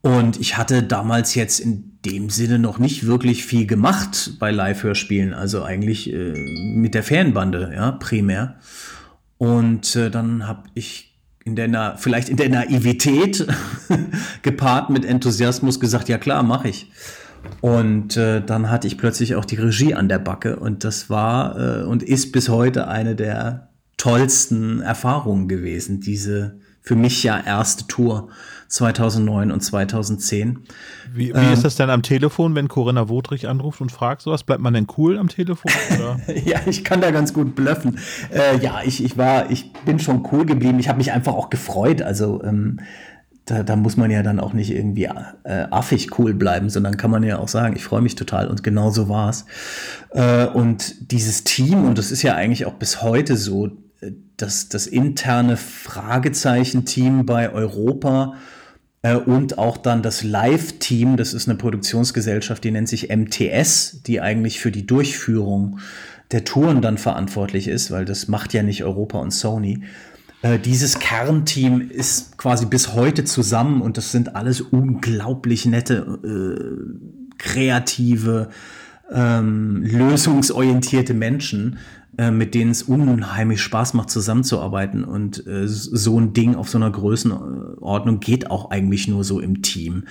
Und ich hatte damals jetzt in dem Sinne noch nicht wirklich viel gemacht bei Live-Hörspielen, also eigentlich äh, mit der Fernbande, ja, primär. Und äh, dann habe ich in der Na vielleicht in der Naivität gepaart mit Enthusiasmus gesagt, ja klar, mache ich. Und äh, dann hatte ich plötzlich auch die Regie an der Backe und das war äh, und ist bis heute eine der tollsten Erfahrungen gewesen, diese für mich ja erste Tour 2009 und 2010. Wie, wie ähm, ist das denn am Telefon, wenn Corinna Wodrich anruft und fragt sowas? Bleibt man denn cool am Telefon? ja, ich kann da ganz gut bluffen. Äh, ja, ich, ich war, ich bin schon cool geblieben. Ich habe mich einfach auch gefreut. Also ähm, da, da muss man ja dann auch nicht irgendwie äh, affig cool bleiben, sondern kann man ja auch sagen, ich freue mich total und genau so war es. Äh, und dieses Team, und das ist ja eigentlich auch bis heute so, dass das interne Fragezeichen-Team bei Europa äh, und auch dann das Live-Team, das ist eine Produktionsgesellschaft, die nennt sich MTS, die eigentlich für die Durchführung der Touren dann verantwortlich ist, weil das macht ja nicht Europa und Sony. Äh, dieses Kernteam ist quasi bis heute zusammen und das sind alles unglaublich nette, äh, kreative, ähm, lösungsorientierte Menschen, äh, mit denen es unheimlich Spaß macht, zusammenzuarbeiten. Und äh, so ein Ding auf so einer Größenordnung geht auch eigentlich nur so im Team.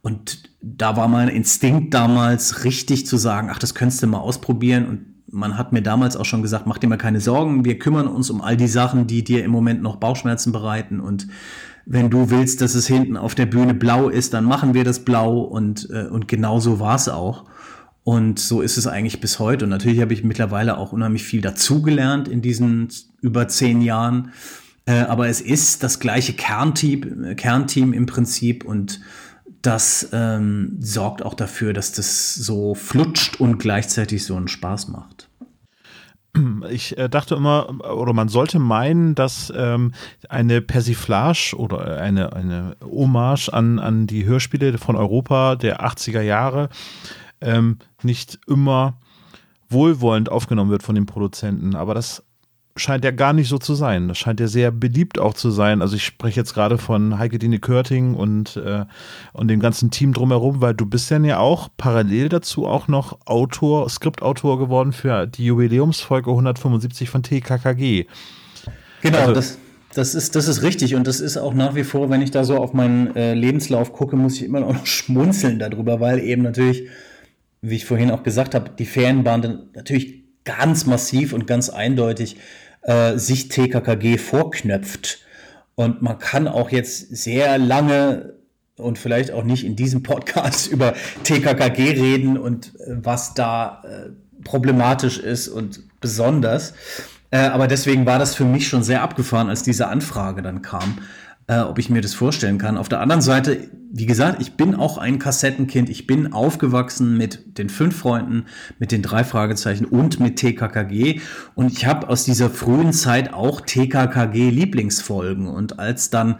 Und da war mein Instinkt damals richtig zu sagen, ach, das könntest du mal ausprobieren und man hat mir damals auch schon gesagt, mach dir mal keine Sorgen, wir kümmern uns um all die Sachen, die dir im Moment noch Bauchschmerzen bereiten und wenn du willst, dass es hinten auf der Bühne blau ist, dann machen wir das blau und, äh, und genau so war es auch. Und so ist es eigentlich bis heute. Und natürlich habe ich mittlerweile auch unheimlich viel dazugelernt in diesen über zehn Jahren. Äh, aber es ist das gleiche Kernteam, Kernteam im Prinzip und das ähm, sorgt auch dafür, dass das so flutscht und gleichzeitig so einen Spaß macht. Ich äh, dachte immer, oder man sollte meinen, dass ähm, eine Persiflage oder eine, eine Hommage an, an die Hörspiele von Europa der 80er Jahre ähm, nicht immer wohlwollend aufgenommen wird von den Produzenten. Aber das scheint ja gar nicht so zu sein. Das scheint ja sehr beliebt auch zu sein. Also ich spreche jetzt gerade von Heike Dine Körting und, äh, und dem ganzen Team drumherum, weil du bist dann ja auch parallel dazu auch noch Autor, Skriptautor geworden für die Jubiläumsfolge 175 von TKKG. Genau, also, das, das, ist, das ist richtig und das ist auch nach wie vor, wenn ich da so auf meinen äh, Lebenslauf gucke, muss ich immer noch schmunzeln darüber, weil eben natürlich, wie ich vorhin auch gesagt habe, die Ferienbande natürlich ganz massiv und ganz eindeutig äh, sich TKKG vorknöpft. Und man kann auch jetzt sehr lange und vielleicht auch nicht in diesem Podcast über TKKG reden und äh, was da äh, problematisch ist und besonders. Äh, aber deswegen war das für mich schon sehr abgefahren, als diese Anfrage dann kam äh, ob ich mir das vorstellen kann. Auf der anderen Seite, wie gesagt, ich bin auch ein Kassettenkind. Ich bin aufgewachsen mit den fünf Freunden, mit den drei Fragezeichen und mit TKKG. Und ich habe aus dieser frühen Zeit auch TKKG-Lieblingsfolgen. Und als dann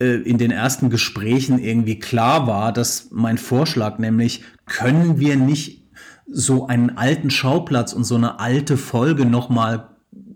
äh, in den ersten Gesprächen irgendwie klar war, dass mein Vorschlag, nämlich können wir nicht so einen alten Schauplatz und so eine alte Folge nochmal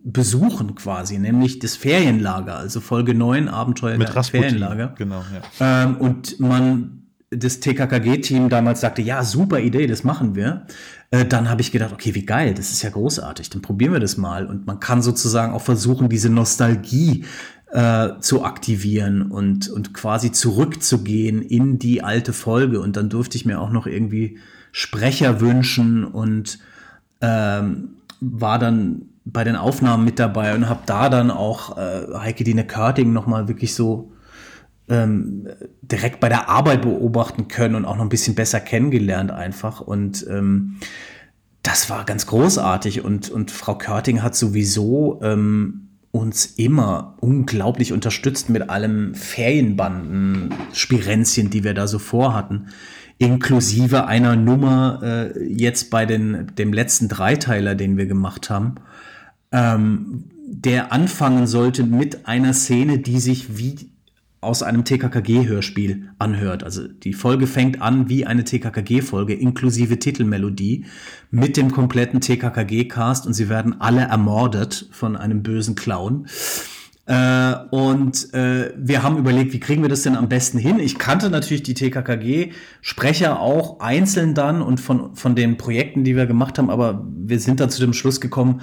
besuchen quasi, nämlich das Ferienlager, also Folge 9, Abenteuer Mit der Ferienlager. Genau, ja. Ähm, und man, das TKKG-Team damals sagte, ja, super Idee, das machen wir. Äh, dann habe ich gedacht, okay, wie geil, das ist ja großartig, dann probieren wir das mal. Und man kann sozusagen auch versuchen, diese Nostalgie äh, zu aktivieren und, und quasi zurückzugehen in die alte Folge. Und dann durfte ich mir auch noch irgendwie Sprecher wünschen und ähm, war dann bei den Aufnahmen mit dabei und habe da dann auch äh, Heike Dine Körting nochmal wirklich so ähm, direkt bei der Arbeit beobachten können und auch noch ein bisschen besser kennengelernt einfach. Und ähm, das war ganz großartig. Und, und Frau Körting hat sowieso ähm, uns immer unglaublich unterstützt mit allem Ferienbanden-Spirenzchen, die wir da so vorhatten. Inklusive einer Nummer äh, jetzt bei den, dem letzten Dreiteiler, den wir gemacht haben ähm, der anfangen sollte mit einer Szene, die sich wie aus einem TKKG-Hörspiel anhört. Also die Folge fängt an wie eine TKKG-Folge inklusive Titelmelodie mit dem kompletten TKKG-Cast und sie werden alle ermordet von einem bösen Clown. Äh, und äh, wir haben überlegt, wie kriegen wir das denn am besten hin? Ich kannte natürlich die TKKG-Sprecher auch einzeln dann und von, von den Projekten, die wir gemacht haben, aber wir sind dann zu dem Schluss gekommen,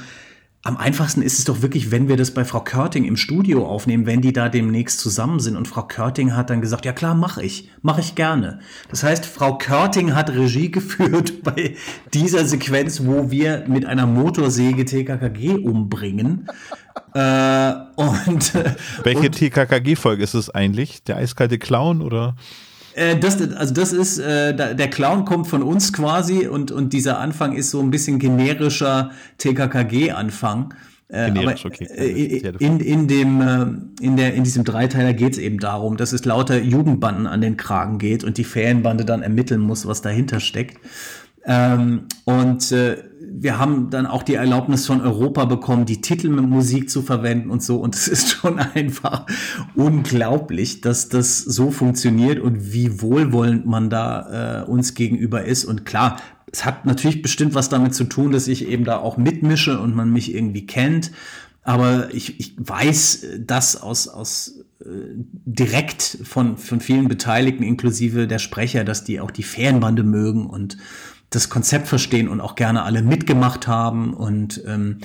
am einfachsten ist es doch wirklich, wenn wir das bei Frau Körting im Studio aufnehmen, wenn die da demnächst zusammen sind. Und Frau Körting hat dann gesagt, ja klar, mache ich, mache ich gerne. Das heißt, Frau Körting hat Regie geführt bei dieser Sequenz, wo wir mit einer Motorsäge TKKG umbringen. äh, und welche TKKG-Folge ist es eigentlich? Der eiskalte Clown oder? Äh, das, also das ist, äh, der Clown kommt von uns quasi und, und dieser Anfang ist so ein bisschen generischer TKKG-Anfang. Äh, Generisch, okay. Äh, in, in, dem, äh, in, der, in diesem Dreiteiler geht es eben darum, dass es lauter Jugendbanden an den Kragen geht und die Ferienbande dann ermitteln muss, was dahinter steckt. Ähm, und äh, wir haben dann auch die Erlaubnis von Europa bekommen, die Titel mit Musik zu verwenden und so. Und es ist schon einfach unglaublich, dass das so funktioniert und wie wohlwollend man da äh, uns gegenüber ist. Und klar, es hat natürlich bestimmt was damit zu tun, dass ich eben da auch mitmische und man mich irgendwie kennt. Aber ich, ich weiß das aus, aus äh, direkt von, von vielen Beteiligten, inklusive der Sprecher, dass die auch die Ferienbande mögen und das Konzept verstehen und auch gerne alle mitgemacht haben. Und ähm,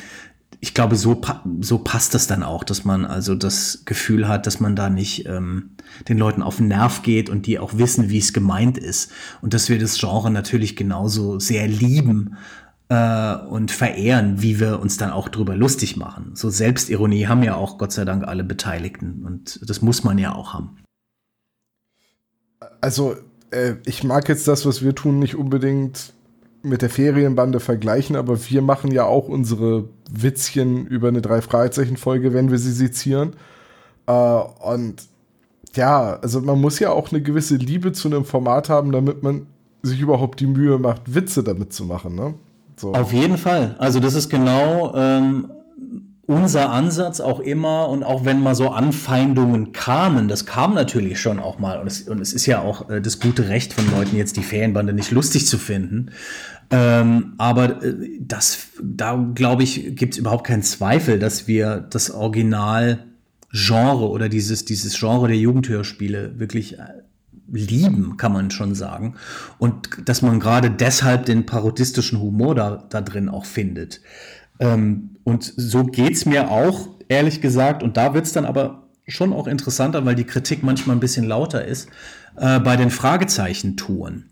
ich glaube, so, so passt das dann auch, dass man also das Gefühl hat, dass man da nicht ähm, den Leuten auf den Nerv geht und die auch wissen, wie es gemeint ist. Und dass wir das Genre natürlich genauso sehr lieben äh, und verehren, wie wir uns dann auch drüber lustig machen. So Selbstironie haben ja auch Gott sei Dank alle Beteiligten und das muss man ja auch haben. Also äh, ich mag jetzt das, was wir tun, nicht unbedingt mit der Ferienbande vergleichen, aber wir machen ja auch unsere Witzchen über eine Drei-Fragezeichen-Folge, wenn wir sie sezieren. Äh, und ja, also man muss ja auch eine gewisse Liebe zu einem Format haben, damit man sich überhaupt die Mühe macht, Witze damit zu machen. Ne? So. Auf jeden Fall. Also das ist genau ähm, unser Ansatz auch immer und auch wenn mal so Anfeindungen kamen, das kam natürlich schon auch mal und es, und es ist ja auch äh, das gute Recht von Leuten jetzt die Ferienbande nicht lustig zu finden. Ähm, aber äh, das, da glaube ich, gibt es überhaupt keinen Zweifel, dass wir das Original Genre oder dieses, dieses Genre der Jugendhörspiele wirklich äh, lieben, kann man schon sagen. Und dass man gerade deshalb den parodistischen Humor da, da drin auch findet. Ähm, und so geht's mir auch, ehrlich gesagt, und da wird's dann aber schon auch interessanter, weil die Kritik manchmal ein bisschen lauter ist, äh, bei den Fragezeichen-Touren.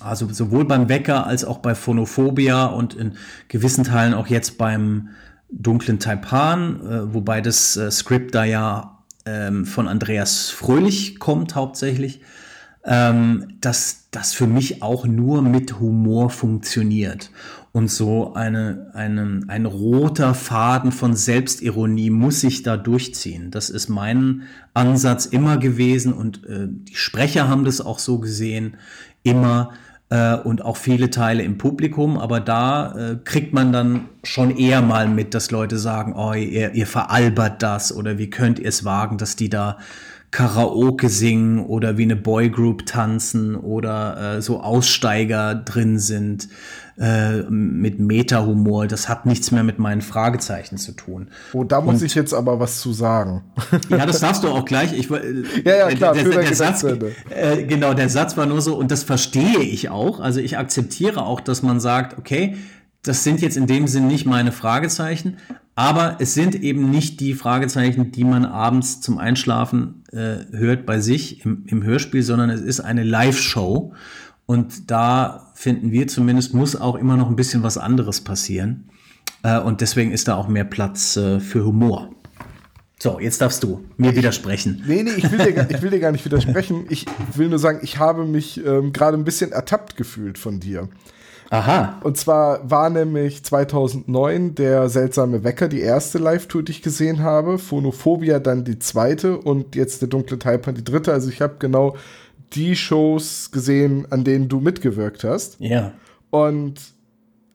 Also sowohl beim Wecker als auch bei Phonophobia und in gewissen Teilen auch jetzt beim dunklen Taipan, äh, wobei das äh, Skript da ja ähm, von Andreas Fröhlich kommt hauptsächlich, ähm, dass das für mich auch nur mit Humor funktioniert. Und so eine, eine, ein roter Faden von Selbstironie muss sich da durchziehen. Das ist mein Ansatz immer gewesen und äh, die Sprecher haben das auch so gesehen, immer äh, und auch viele Teile im Publikum, aber da äh, kriegt man dann schon eher mal mit, dass Leute sagen, oh, ihr, ihr veralbert das oder wie könnt ihr es wagen, dass die da Karaoke singen oder wie eine Boygroup tanzen oder äh, so Aussteiger drin sind äh, mit Meta-Humor. Das hat nichts mehr mit meinen Fragezeichen zu tun. Oh, da muss Und, ich jetzt aber was zu sagen. Ja, das darfst du auch gleich. Ich, äh, ja, ja, klar, der, der, der Satz, äh, genau, der Satz war nur so, und das verstehe ich auch. Also ich akzeptiere auch, dass man sagt, okay, das sind jetzt in dem Sinn nicht meine Fragezeichen, aber es sind eben nicht die Fragezeichen, die man abends zum Einschlafen äh, hört bei sich im, im Hörspiel, sondern es ist eine Live-Show. Und da finden wir zumindest, muss auch immer noch ein bisschen was anderes passieren. Äh, und deswegen ist da auch mehr Platz äh, für Humor. So, jetzt darfst du mir widersprechen. Nee, nee, ich will dir, ich will dir gar nicht widersprechen. Ich will nur sagen, ich habe mich ähm, gerade ein bisschen ertappt gefühlt von dir. Aha. Und zwar war nämlich 2009 der seltsame Wecker die erste Live-Tour, die ich gesehen habe. Phonophobia dann die zweite und jetzt der dunkle Taipan die dritte. Also ich habe genau die Shows gesehen, an denen du mitgewirkt hast. Ja. Und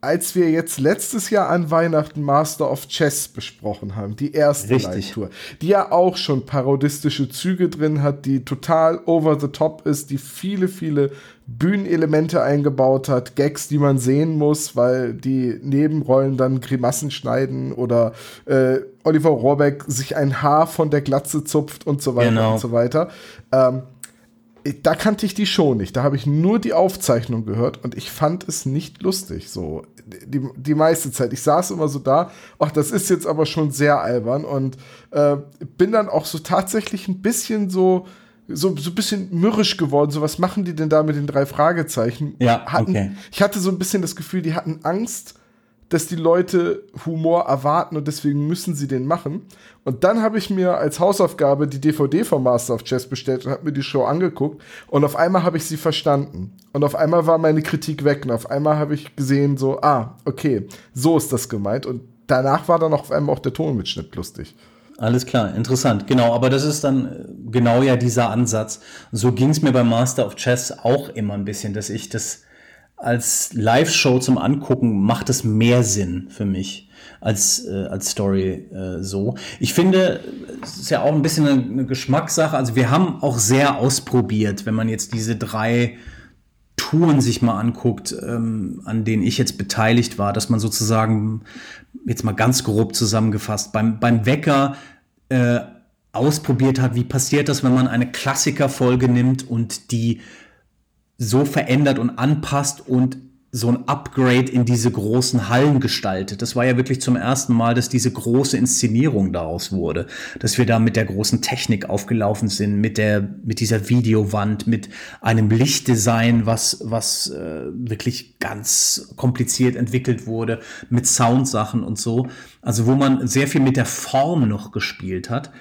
als wir jetzt letztes Jahr an Weihnachten Master of Chess besprochen haben, die erste Live-Tour, die ja auch schon parodistische Züge drin hat, die total over the top ist, die viele, viele Bühnenelemente eingebaut hat, Gags, die man sehen muss, weil die Nebenrollen dann Grimassen schneiden oder äh, Oliver Rohrbeck sich ein Haar von der Glatze zupft und so weiter genau. und so weiter. Ähm, da kannte ich die schon nicht. Da habe ich nur die Aufzeichnung gehört und ich fand es nicht lustig. So die, die meiste Zeit. Ich saß immer so da, ach, das ist jetzt aber schon sehr albern und äh, bin dann auch so tatsächlich ein bisschen so so, so ein bisschen mürrisch geworden. So, was machen die denn da mit den drei Fragezeichen? Ja, hatten, okay. Ich hatte so ein bisschen das Gefühl, die hatten Angst, dass die Leute Humor erwarten und deswegen müssen sie den machen. Und dann habe ich mir als Hausaufgabe die DVD von Master of Chess bestellt und habe mir die Show angeguckt und auf einmal habe ich sie verstanden. Und auf einmal war meine Kritik weg und auf einmal habe ich gesehen so, ah, okay, so ist das gemeint. Und danach war dann auf einmal auch der Tonmitschnitt lustig. Alles klar, interessant. Genau, aber das ist dann äh, genau ja dieser Ansatz. So ging es mir beim Master of Chess auch immer ein bisschen, dass ich das als Live-Show zum Angucken macht es mehr Sinn für mich als, äh, als Story äh, so. Ich finde, es ist ja auch ein bisschen eine, eine Geschmackssache. Also wir haben auch sehr ausprobiert, wenn man jetzt diese drei Touren sich mal anguckt, ähm, an denen ich jetzt beteiligt war, dass man sozusagen, jetzt mal ganz grob zusammengefasst, beim, beim Wecker äh, ausprobiert hat, wie passiert das, wenn man eine Klassikerfolge nimmt und die so verändert und anpasst und so ein Upgrade in diese großen Hallen gestaltet. Das war ja wirklich zum ersten Mal, dass diese große Inszenierung daraus wurde, dass wir da mit der großen Technik aufgelaufen sind, mit der mit dieser Videowand, mit einem Lichtdesign, was was äh, wirklich ganz kompliziert entwickelt wurde, mit Soundsachen und so. Also wo man sehr viel mit der Form noch gespielt hat.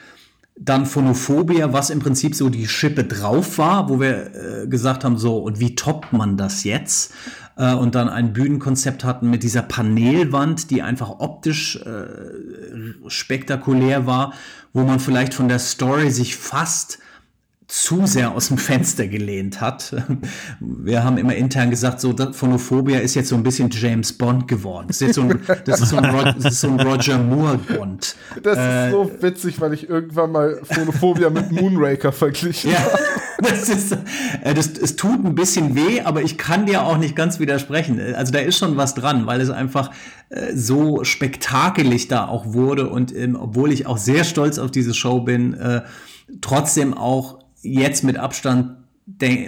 Dann Phonophobia, was im Prinzip so die Schippe drauf war, wo wir äh, gesagt haben, so, und wie toppt man das jetzt? Äh, und dann ein Bühnenkonzept hatten mit dieser Panelwand, die einfach optisch äh, spektakulär war, wo man vielleicht von der Story sich fast zu sehr aus dem Fenster gelehnt hat. Wir haben immer intern gesagt, so Phonophobia ist jetzt so ein bisschen James Bond geworden. Das ist jetzt so ein, das ist so ein, Roger, das ist so ein Roger Moore Bond. Das äh, ist so witzig, weil ich irgendwann mal Phonophobia mit Moonraker verglichen ja, habe. Das ist, äh, das, es tut ein bisschen weh, aber ich kann dir auch nicht ganz widersprechen. Also da ist schon was dran, weil es einfach äh, so spektakelig da auch wurde und ähm, obwohl ich auch sehr stolz auf diese Show bin, äh, trotzdem auch jetzt mit Abstand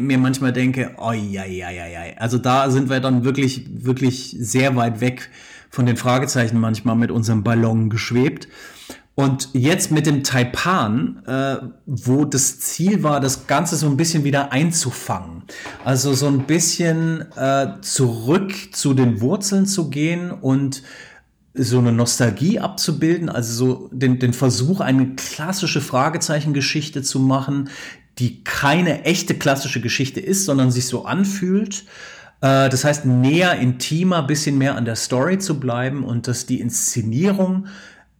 mir manchmal denke, oi, oi, oi, oi. also da sind wir dann wirklich, wirklich sehr weit weg von den Fragezeichen manchmal mit unserem Ballon geschwebt. Und jetzt mit dem Taipan, äh, wo das Ziel war, das Ganze so ein bisschen wieder einzufangen. Also so ein bisschen äh, zurück zu den Wurzeln zu gehen und so eine Nostalgie abzubilden, also so den, den Versuch, eine klassische Fragezeichengeschichte zu machen, die keine echte klassische Geschichte ist, sondern sich so anfühlt. Äh, das heißt, näher, intimer, bisschen mehr an der Story zu bleiben und dass die Inszenierung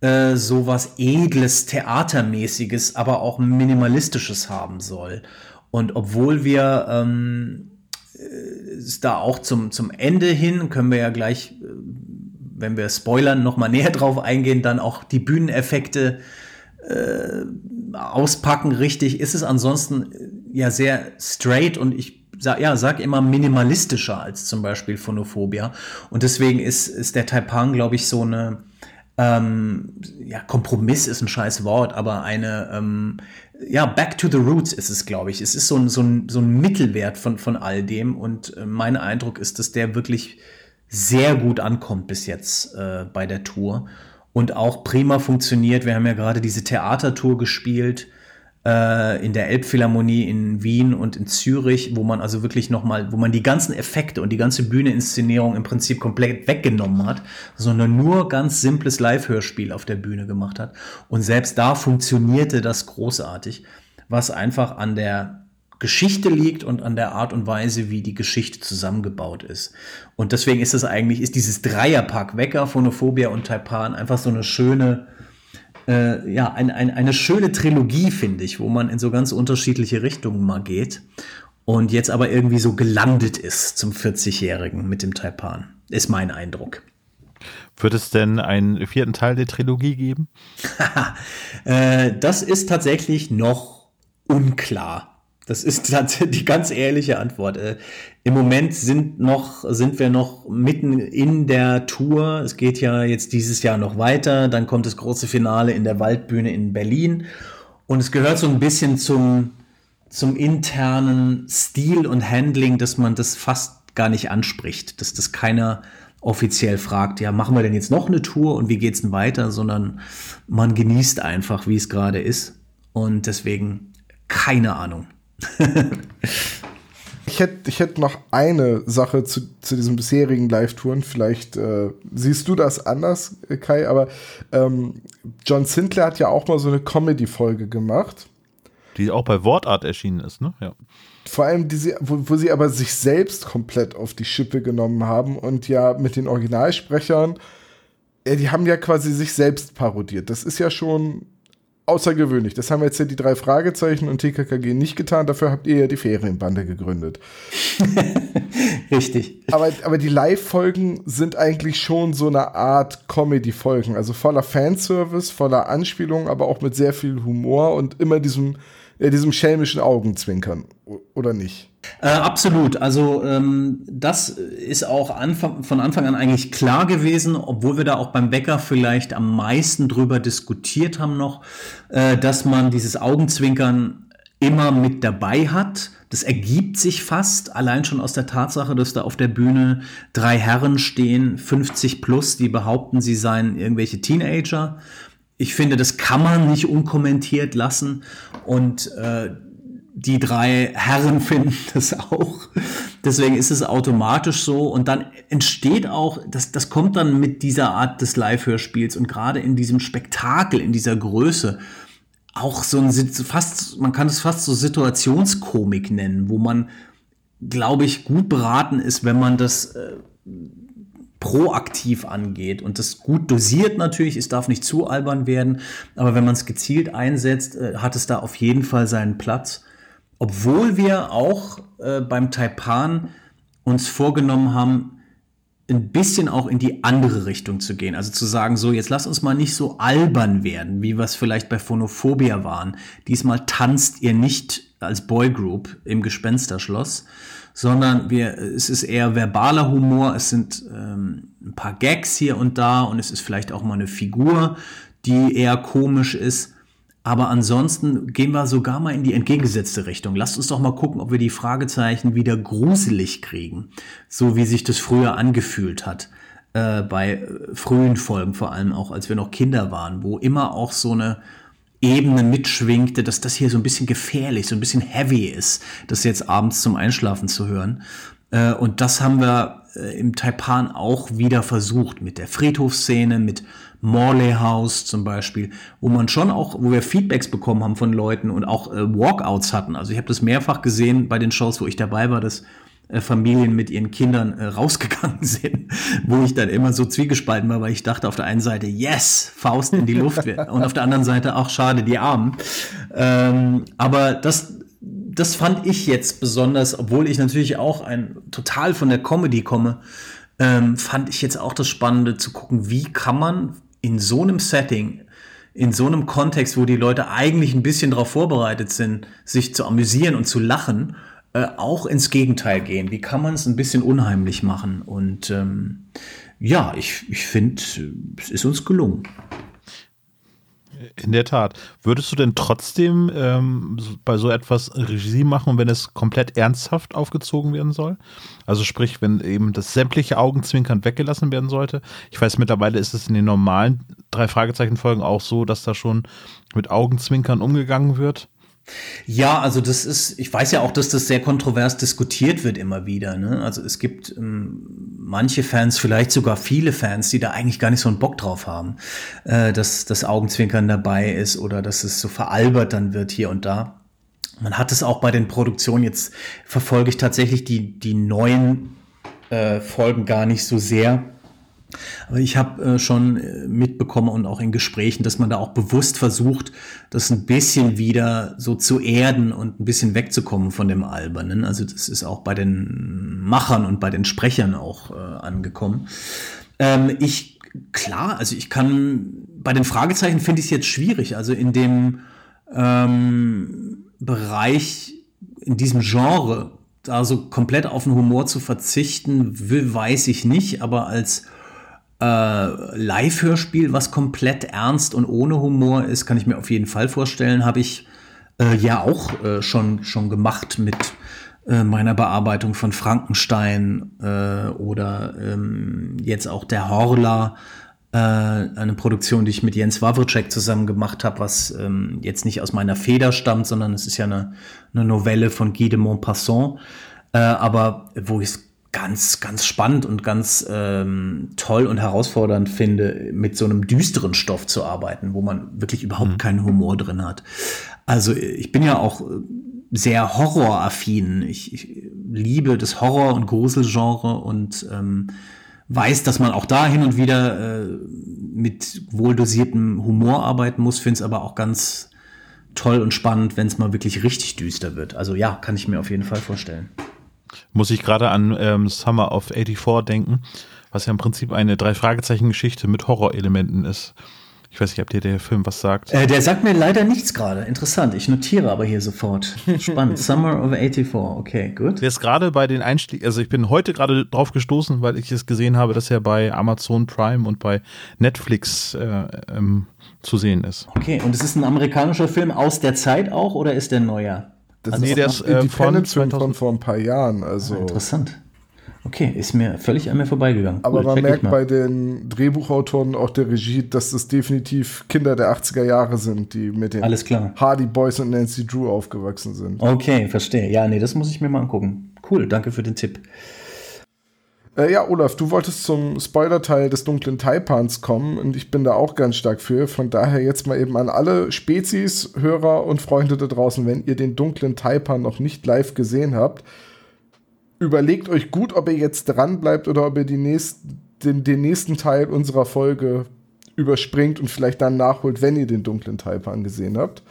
äh, so was edles, theatermäßiges, aber auch minimalistisches haben soll. Und obwohl wir ähm, äh, da auch zum, zum Ende hin, können wir ja gleich, äh, wenn wir spoilern, noch mal näher drauf eingehen, dann auch die Bühneneffekte äh, auspacken, richtig, ist es ansonsten äh, ja sehr straight und ich sag, ja, sag immer minimalistischer als zum Beispiel Phonophobia. Und deswegen ist, ist der Taipan, glaube ich, so eine, ähm, ja, Kompromiss ist ein scheiß Wort, aber eine, ähm, ja, back to the roots ist es, glaube ich. Es ist so ein, so ein, so ein Mittelwert von, von all dem und äh, mein Eindruck ist, dass der wirklich sehr gut ankommt bis jetzt äh, bei der Tour und auch prima funktioniert. Wir haben ja gerade diese Theatertour gespielt äh, in der Elbphilharmonie in Wien und in Zürich, wo man also wirklich nochmal, wo man die ganzen Effekte und die ganze Bühneninszenierung im Prinzip komplett weggenommen hat, sondern nur ganz simples Live-Hörspiel auf der Bühne gemacht hat. Und selbst da funktionierte das großartig, was einfach an der Geschichte liegt und an der Art und Weise, wie die Geschichte zusammengebaut ist. Und deswegen ist es eigentlich, ist dieses Dreierpack Wecker, Phonophobia und Taipan einfach so eine schöne, äh, ja, ein, ein, eine schöne Trilogie, finde ich, wo man in so ganz unterschiedliche Richtungen mal geht und jetzt aber irgendwie so gelandet ist zum 40-Jährigen mit dem Taipan. ist mein Eindruck. Wird es denn einen vierten Teil der Trilogie geben? äh, das ist tatsächlich noch unklar. Das ist die ganz ehrliche Antwort. Äh, Im Moment sind noch, sind wir noch mitten in der Tour. Es geht ja jetzt dieses Jahr noch weiter. Dann kommt das große Finale in der Waldbühne in Berlin. Und es gehört so ein bisschen zum, zum internen Stil und Handling, dass man das fast gar nicht anspricht, dass das keiner offiziell fragt, ja, machen wir denn jetzt noch eine Tour und wie geht's denn weiter, sondern man genießt einfach, wie es gerade ist. Und deswegen keine Ahnung. ich hätte ich hätt noch eine Sache zu, zu diesen bisherigen Live-Touren. Vielleicht äh, siehst du das anders, Kai, aber ähm, John Sinclair hat ja auch mal so eine Comedy-Folge gemacht. Die auch bei Wortart erschienen ist, ne? Ja. Vor allem, die sie, wo, wo sie aber sich selbst komplett auf die Schippe genommen haben und ja mit den Originalsprechern, ja, die haben ja quasi sich selbst parodiert. Das ist ja schon außergewöhnlich. Das haben jetzt ja die drei Fragezeichen und TKKG nicht getan. Dafür habt ihr ja die Ferienbande gegründet. Richtig. Aber, aber die Live-Folgen sind eigentlich schon so eine Art Comedy-Folgen. Also voller Fanservice, voller Anspielung, aber auch mit sehr viel Humor und immer diesem äh, diesem schelmischen Augenzwinkern, oder nicht? Äh, absolut. Also ähm, das ist auch Anfang, von Anfang an eigentlich klar gewesen, obwohl wir da auch beim Bäcker vielleicht am meisten drüber diskutiert haben noch, äh, dass man dieses Augenzwinkern immer mit dabei hat. Das ergibt sich fast allein schon aus der Tatsache, dass da auf der Bühne drei Herren stehen, 50 plus, die behaupten, sie seien irgendwelche Teenager ich finde, das kann man nicht unkommentiert lassen. Und äh, die drei Herren finden das auch. Deswegen ist es automatisch so. Und dann entsteht auch, das, das kommt dann mit dieser Art des Live-Hörspiels und gerade in diesem Spektakel, in dieser Größe, auch so ein fast, man kann es fast so Situationskomik nennen, wo man, glaube ich, gut beraten ist, wenn man das äh, proaktiv angeht und das gut dosiert natürlich, es darf nicht zu albern werden, aber wenn man es gezielt einsetzt, äh, hat es da auf jeden Fall seinen Platz. Obwohl wir auch äh, beim Taipan uns vorgenommen haben, ein bisschen auch in die andere Richtung zu gehen. Also zu sagen, so, jetzt lass uns mal nicht so albern werden, wie wir es vielleicht bei Phonophobia waren. Diesmal tanzt ihr nicht als Boygroup im Gespensterschloss, sondern wir, es ist eher verbaler Humor, es sind ähm, ein paar Gags hier und da und es ist vielleicht auch mal eine Figur, die eher komisch ist. Aber ansonsten gehen wir sogar mal in die entgegengesetzte Richtung. Lasst uns doch mal gucken, ob wir die Fragezeichen wieder gruselig kriegen, so wie sich das früher angefühlt hat äh, bei frühen Folgen, vor allem auch als wir noch Kinder waren, wo immer auch so eine Ebene mitschwingte, dass das hier so ein bisschen gefährlich, so ein bisschen heavy ist, das jetzt abends zum Einschlafen zu hören. Äh, und das haben wir äh, im Taipan auch wieder versucht mit der Friedhofsszene, mit Morley House zum Beispiel, wo man schon auch, wo wir Feedbacks bekommen haben von Leuten und auch äh, Walkouts hatten. Also ich habe das mehrfach gesehen bei den Shows, wo ich dabei war, dass äh, Familien mit ihren Kindern äh, rausgegangen sind, wo ich dann immer so zwiegespalten war, weil ich dachte auf der einen Seite, yes, Faust in die Luft und auf der anderen Seite, auch schade, die Armen. Ähm, aber das, das fand ich jetzt besonders, obwohl ich natürlich auch ein total von der Comedy komme, ähm, fand ich jetzt auch das Spannende zu gucken, wie kann man in so einem Setting in so einem Kontext, wo die Leute eigentlich ein bisschen darauf vorbereitet sind, sich zu amüsieren und zu lachen, äh, auch ins Gegenteil gehen. Wie kann man es ein bisschen unheimlich machen? Und ähm, ja, ich, ich finde, es ist uns gelungen. In der Tat. Würdest du denn trotzdem ähm, bei so etwas Regie machen, wenn es komplett ernsthaft aufgezogen werden soll? Also sprich, wenn eben das sämtliche Augenzwinkern weggelassen werden sollte. Ich weiß, mittlerweile ist es in den normalen drei Fragezeichen Folgen auch so, dass da schon mit Augenzwinkern umgegangen wird. Ja, also das ist, ich weiß ja auch, dass das sehr kontrovers diskutiert wird immer wieder. Ne? Also es gibt ähm, manche Fans, vielleicht sogar viele Fans, die da eigentlich gar nicht so einen Bock drauf haben, äh, dass das Augenzwinkern dabei ist oder dass es so veralbert dann wird hier und da. Man hat es auch bei den Produktionen, jetzt verfolge ich tatsächlich die, die neuen äh, Folgen gar nicht so sehr. Aber ich habe äh, schon äh, mitbekommen und auch in Gesprächen, dass man da auch bewusst versucht, das ein bisschen wieder so zu erden und ein bisschen wegzukommen von dem Albernen. Also das ist auch bei den Machern und bei den Sprechern auch äh, angekommen. Ähm, ich, klar, also ich kann, bei den Fragezeichen finde ich es jetzt schwierig. Also in dem ähm, Bereich, in diesem Genre, da so komplett auf den Humor zu verzichten, will, weiß ich nicht, aber als äh, Live-Hörspiel, was komplett ernst und ohne Humor ist, kann ich mir auf jeden Fall vorstellen. Habe ich äh, ja auch äh, schon, schon gemacht mit äh, meiner Bearbeitung von Frankenstein äh, oder ähm, jetzt auch der Horla. Äh, eine Produktion, die ich mit Jens Wawrczyk zusammen gemacht habe, was ähm, jetzt nicht aus meiner Feder stammt, sondern es ist ja eine, eine Novelle von Guy de Maupassant, aber wo ich ganz, ganz spannend und ganz ähm, toll und herausfordernd finde, mit so einem düsteren Stoff zu arbeiten, wo man wirklich überhaupt mhm. keinen Humor drin hat. Also ich bin ja auch äh, sehr horroraffin. Ich, ich liebe das Horror- und Gruselgenre und ähm, weiß, dass man auch da hin und wieder äh, mit wohldosiertem Humor arbeiten muss, finde es aber auch ganz toll und spannend, wenn es mal wirklich richtig düster wird. Also ja, kann ich mir auf jeden Fall vorstellen. Muss ich gerade an ähm, Summer of 84 denken, was ja im Prinzip eine Drei-Fragezeichen-Geschichte mit Horrorelementen ist. Ich weiß nicht, ob dir der Film was sagt. Äh, der sagt mir leider nichts gerade. Interessant. Ich notiere aber hier sofort. Spannend. Summer of 84. Okay, gut. Der ist gerade bei den Einstieg, also ich bin heute gerade drauf gestoßen, weil ich es gesehen habe, dass er bei Amazon Prime und bei Netflix äh, ähm, zu sehen ist. Okay, und es ist ein amerikanischer Film aus der Zeit auch oder ist der neuer? Das also nee, der ist äh, von, von vor ein paar Jahren. Also. Ah, interessant. Okay, ist mir völlig an mir vorbeigegangen. Aber cool, man merkt bei den Drehbuchautoren auch der Regie, dass es definitiv Kinder der 80er Jahre sind, die mit den Alles klar. Hardy Boys und Nancy Drew aufgewachsen sind. Okay, verstehe. Ja, nee, das muss ich mir mal angucken. Cool, danke für den Tipp. Äh, ja, Olaf, du wolltest zum Spoiler-Teil des dunklen Taipans kommen und ich bin da auch ganz stark für. Von daher jetzt mal eben an alle Spezies, Hörer und Freunde da draußen, wenn ihr den dunklen Taipan noch nicht live gesehen habt, überlegt euch gut, ob ihr jetzt dran bleibt oder ob ihr die nächsten, den, den nächsten Teil unserer Folge überspringt und vielleicht dann nachholt, wenn ihr den dunklen Taipan gesehen habt.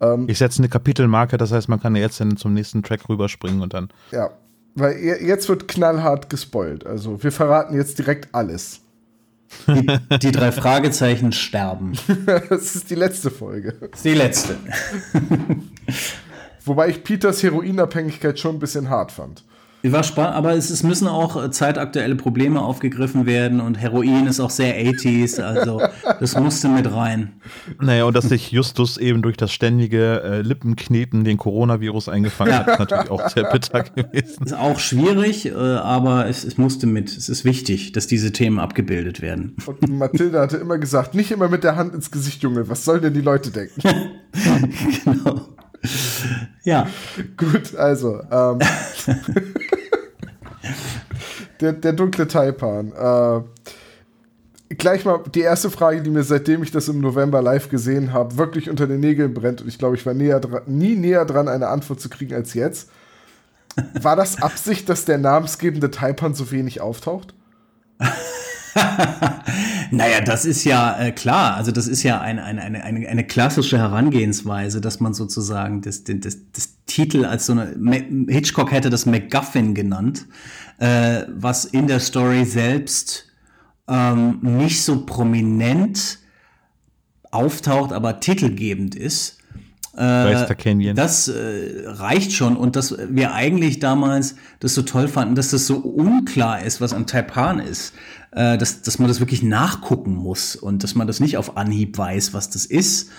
Ähm, ich setze eine Kapitelmarke, das heißt, man kann jetzt dann zum nächsten Track rüberspringen und dann. Ja, weil jetzt wird knallhart gespoilt. Also wir verraten jetzt direkt alles. Die, die drei Fragezeichen sterben. das ist die letzte Folge. Das ist die letzte. Wobei ich Peters Heroinabhängigkeit schon ein bisschen hart fand. War spannend, aber es, es, müssen auch äh, zeitaktuelle Probleme aufgegriffen werden und Heroin ist auch sehr 80s, also das musste mit rein. Naja, und dass sich Justus eben durch das ständige äh, Lippenkneten den Coronavirus eingefangen hat, ist natürlich auch sehr bitter gewesen. Ist auch schwierig, äh, aber es, es musste mit. Es ist wichtig, dass diese Themen abgebildet werden. Und Mathilde hatte immer gesagt, nicht immer mit der Hand ins Gesicht, Junge, was sollen denn die Leute denken? genau. ja. Gut, also. Ähm, der, der dunkle Taipan. Äh, gleich mal die erste Frage, die mir seitdem ich das im November live gesehen habe, wirklich unter den Nägeln brennt. Und ich glaube, ich war näher nie näher dran, eine Antwort zu kriegen als jetzt. War das Absicht, dass der namensgebende Taipan so wenig auftaucht? naja, das ist ja äh, klar. Also das ist ja eine, eine, eine, eine klassische Herangehensweise, dass man sozusagen das, das, das Titel als so eine Hitchcock hätte das MacGuffin genannt, äh, was in der Story selbst ähm, nicht so prominent auftaucht, aber titelgebend ist. Äh, das äh, reicht schon und dass wir eigentlich damals das so toll fanden, dass das so unklar ist, was ein Taipan ist, äh, dass, dass man das wirklich nachgucken muss und dass man das nicht auf Anhieb weiß, was das ist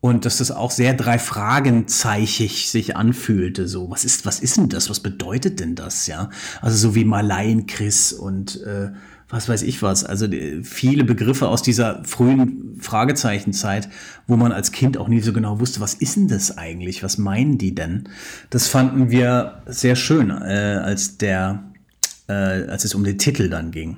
und dass das auch sehr drei Fragenzeichig sich anfühlte. So, was ist, was ist denn das? Was bedeutet denn das? Ja, also so wie Malaien Chris und äh, was weiß ich was. Also viele Begriffe aus dieser frühen Fragezeichenzeit, wo man als Kind auch nie so genau wusste, was ist denn das eigentlich? Was meinen die denn? Das fanden wir sehr schön, äh, als der, äh, als es um den Titel dann ging.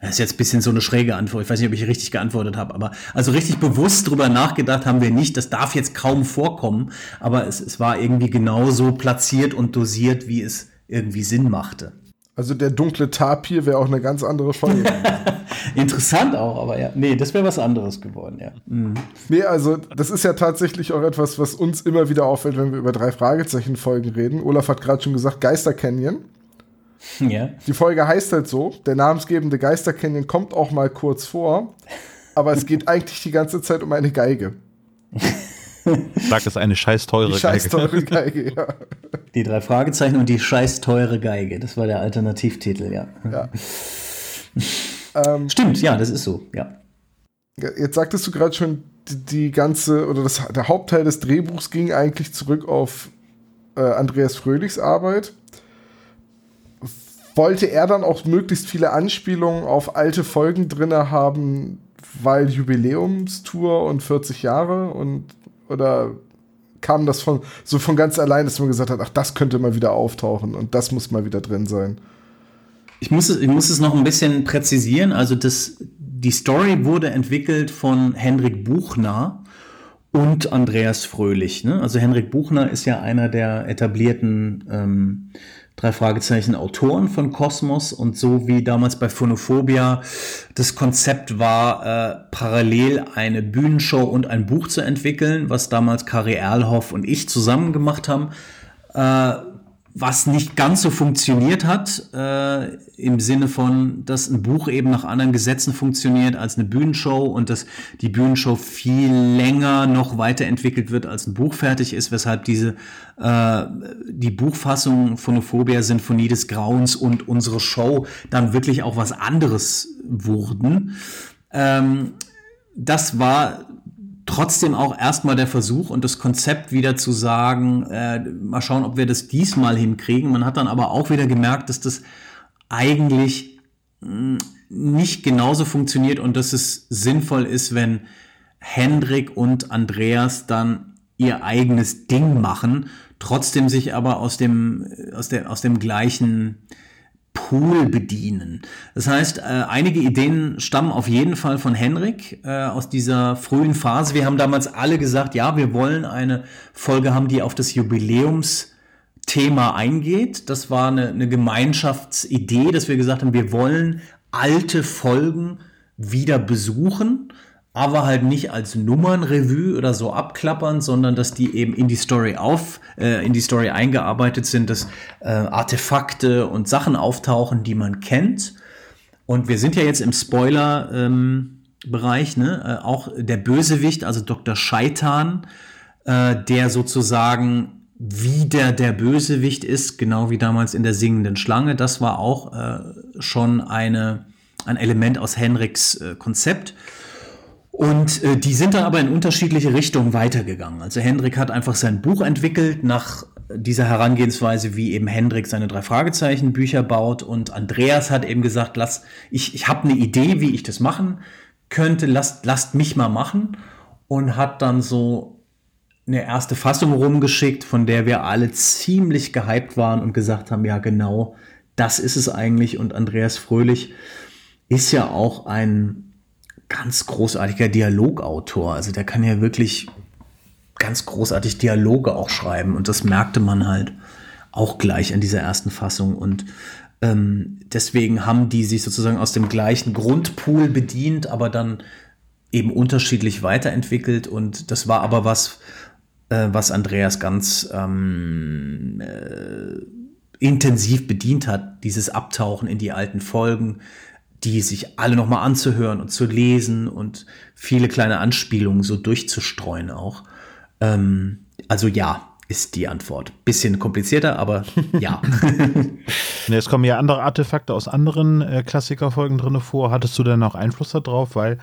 Das ist jetzt ein bisschen so eine schräge Antwort. Ich weiß nicht, ob ich richtig geantwortet habe, aber also richtig bewusst drüber nachgedacht haben wir nicht. Das darf jetzt kaum vorkommen, aber es, es war irgendwie genauso platziert und dosiert, wie es irgendwie Sinn machte. Also der dunkle Tapir wäre auch eine ganz andere Folge. Interessant auch, aber ja. Nee, das wäre was anderes geworden, ja. Mhm. Nee, also das ist ja tatsächlich auch etwas, was uns immer wieder auffällt, wenn wir über drei Fragezeichen-Folgen reden. Olaf hat gerade schon gesagt, Geister Canyon. Ja. Die Folge heißt halt so, der namensgebende Geister Canyon kommt auch mal kurz vor, aber es geht eigentlich die ganze Zeit um eine Geige. Sag es eine scheiß teure die scheiß teure Geige. ja. Die drei Fragezeichen und die scheiß teure Geige. Das war der Alternativtitel, ja. ja. ähm, Stimmt, ja, das ist so, ja. Jetzt sagtest du gerade schon, die, die, ganze, oder das, der Hauptteil des Drehbuchs ging eigentlich zurück auf äh, Andreas Fröhlichs Arbeit. Wollte er dann auch möglichst viele Anspielungen auf alte Folgen drin haben, weil Jubiläumstour und 40 Jahre und oder kam das von so von ganz allein, dass man gesagt hat, ach, das könnte mal wieder auftauchen und das muss mal wieder drin sein? Ich muss es, ich muss es noch ein bisschen präzisieren. Also das, die Story wurde entwickelt von Henrik Buchner und Andreas Fröhlich. Ne? Also Henrik Buchner ist ja einer der etablierten ähm, drei Fragezeichen Autoren von Kosmos und so wie damals bei Phonophobia das Konzept war, äh, parallel eine Bühnenshow und ein Buch zu entwickeln, was damals Kari Erlhoff und ich zusammen gemacht haben. Äh, was nicht ganz so funktioniert hat, äh, im Sinne von, dass ein Buch eben nach anderen Gesetzen funktioniert als eine Bühnenshow und dass die Bühnenshow viel länger noch weiterentwickelt wird, als ein Buch fertig ist, weshalb diese äh, die Buchfassung von Ophobia, Sinfonie des Grauens und unsere Show dann wirklich auch was anderes wurden. Ähm, das war trotzdem auch erstmal der Versuch und das Konzept wieder zu sagen, äh, mal schauen, ob wir das diesmal hinkriegen. Man hat dann aber auch wieder gemerkt, dass das eigentlich hm, nicht genauso funktioniert und dass es sinnvoll ist, wenn Hendrik und Andreas dann ihr eigenes Ding machen, trotzdem sich aber aus dem, aus der, aus dem gleichen Pool bedienen. Das heißt, äh, einige Ideen stammen auf jeden Fall von Henrik äh, aus dieser frühen Phase. Wir haben damals alle gesagt, ja, wir wollen eine Folge haben, die auf das Jubiläumsthema eingeht. Das war eine, eine Gemeinschaftsidee, dass wir gesagt haben, wir wollen alte Folgen wieder besuchen aber halt nicht als Nummernrevue oder so abklappern, sondern dass die eben in die Story auf, äh, in die Story eingearbeitet sind, dass äh, Artefakte und Sachen auftauchen, die man kennt. Und wir sind ja jetzt im Spoiler ähm, Bereich, ne? Äh, auch der Bösewicht, also Dr. Scheitan, äh, der sozusagen wieder der Bösewicht ist, genau wie damals in der singenden Schlange. Das war auch äh, schon eine, ein Element aus Henriks äh, Konzept. Und äh, die sind dann aber in unterschiedliche Richtungen weitergegangen. Also Hendrik hat einfach sein Buch entwickelt nach dieser Herangehensweise, wie eben Hendrik seine drei Fragezeichen Bücher baut. Und Andreas hat eben gesagt, lass, ich, ich habe eine Idee, wie ich das machen könnte, lasst, lasst mich mal machen. Und hat dann so eine erste Fassung rumgeschickt, von der wir alle ziemlich gehypt waren und gesagt haben, ja genau, das ist es eigentlich. Und Andreas Fröhlich ist ja auch ein ganz großartiger Dialogautor. Also der kann ja wirklich ganz großartig Dialoge auch schreiben. Und das merkte man halt auch gleich an dieser ersten Fassung. Und ähm, deswegen haben die sich sozusagen aus dem gleichen Grundpool bedient, aber dann eben unterschiedlich weiterentwickelt. Und das war aber was, äh, was Andreas ganz ähm, äh, intensiv bedient hat, dieses Abtauchen in die alten Folgen, die sich alle nochmal anzuhören und zu lesen und viele kleine Anspielungen so durchzustreuen auch. Ähm, also ja, ist die Antwort. Bisschen komplizierter, aber ja. es kommen ja andere Artefakte aus anderen äh, Klassikerfolgen drin vor. Hattest du denn auch Einfluss darauf? Weil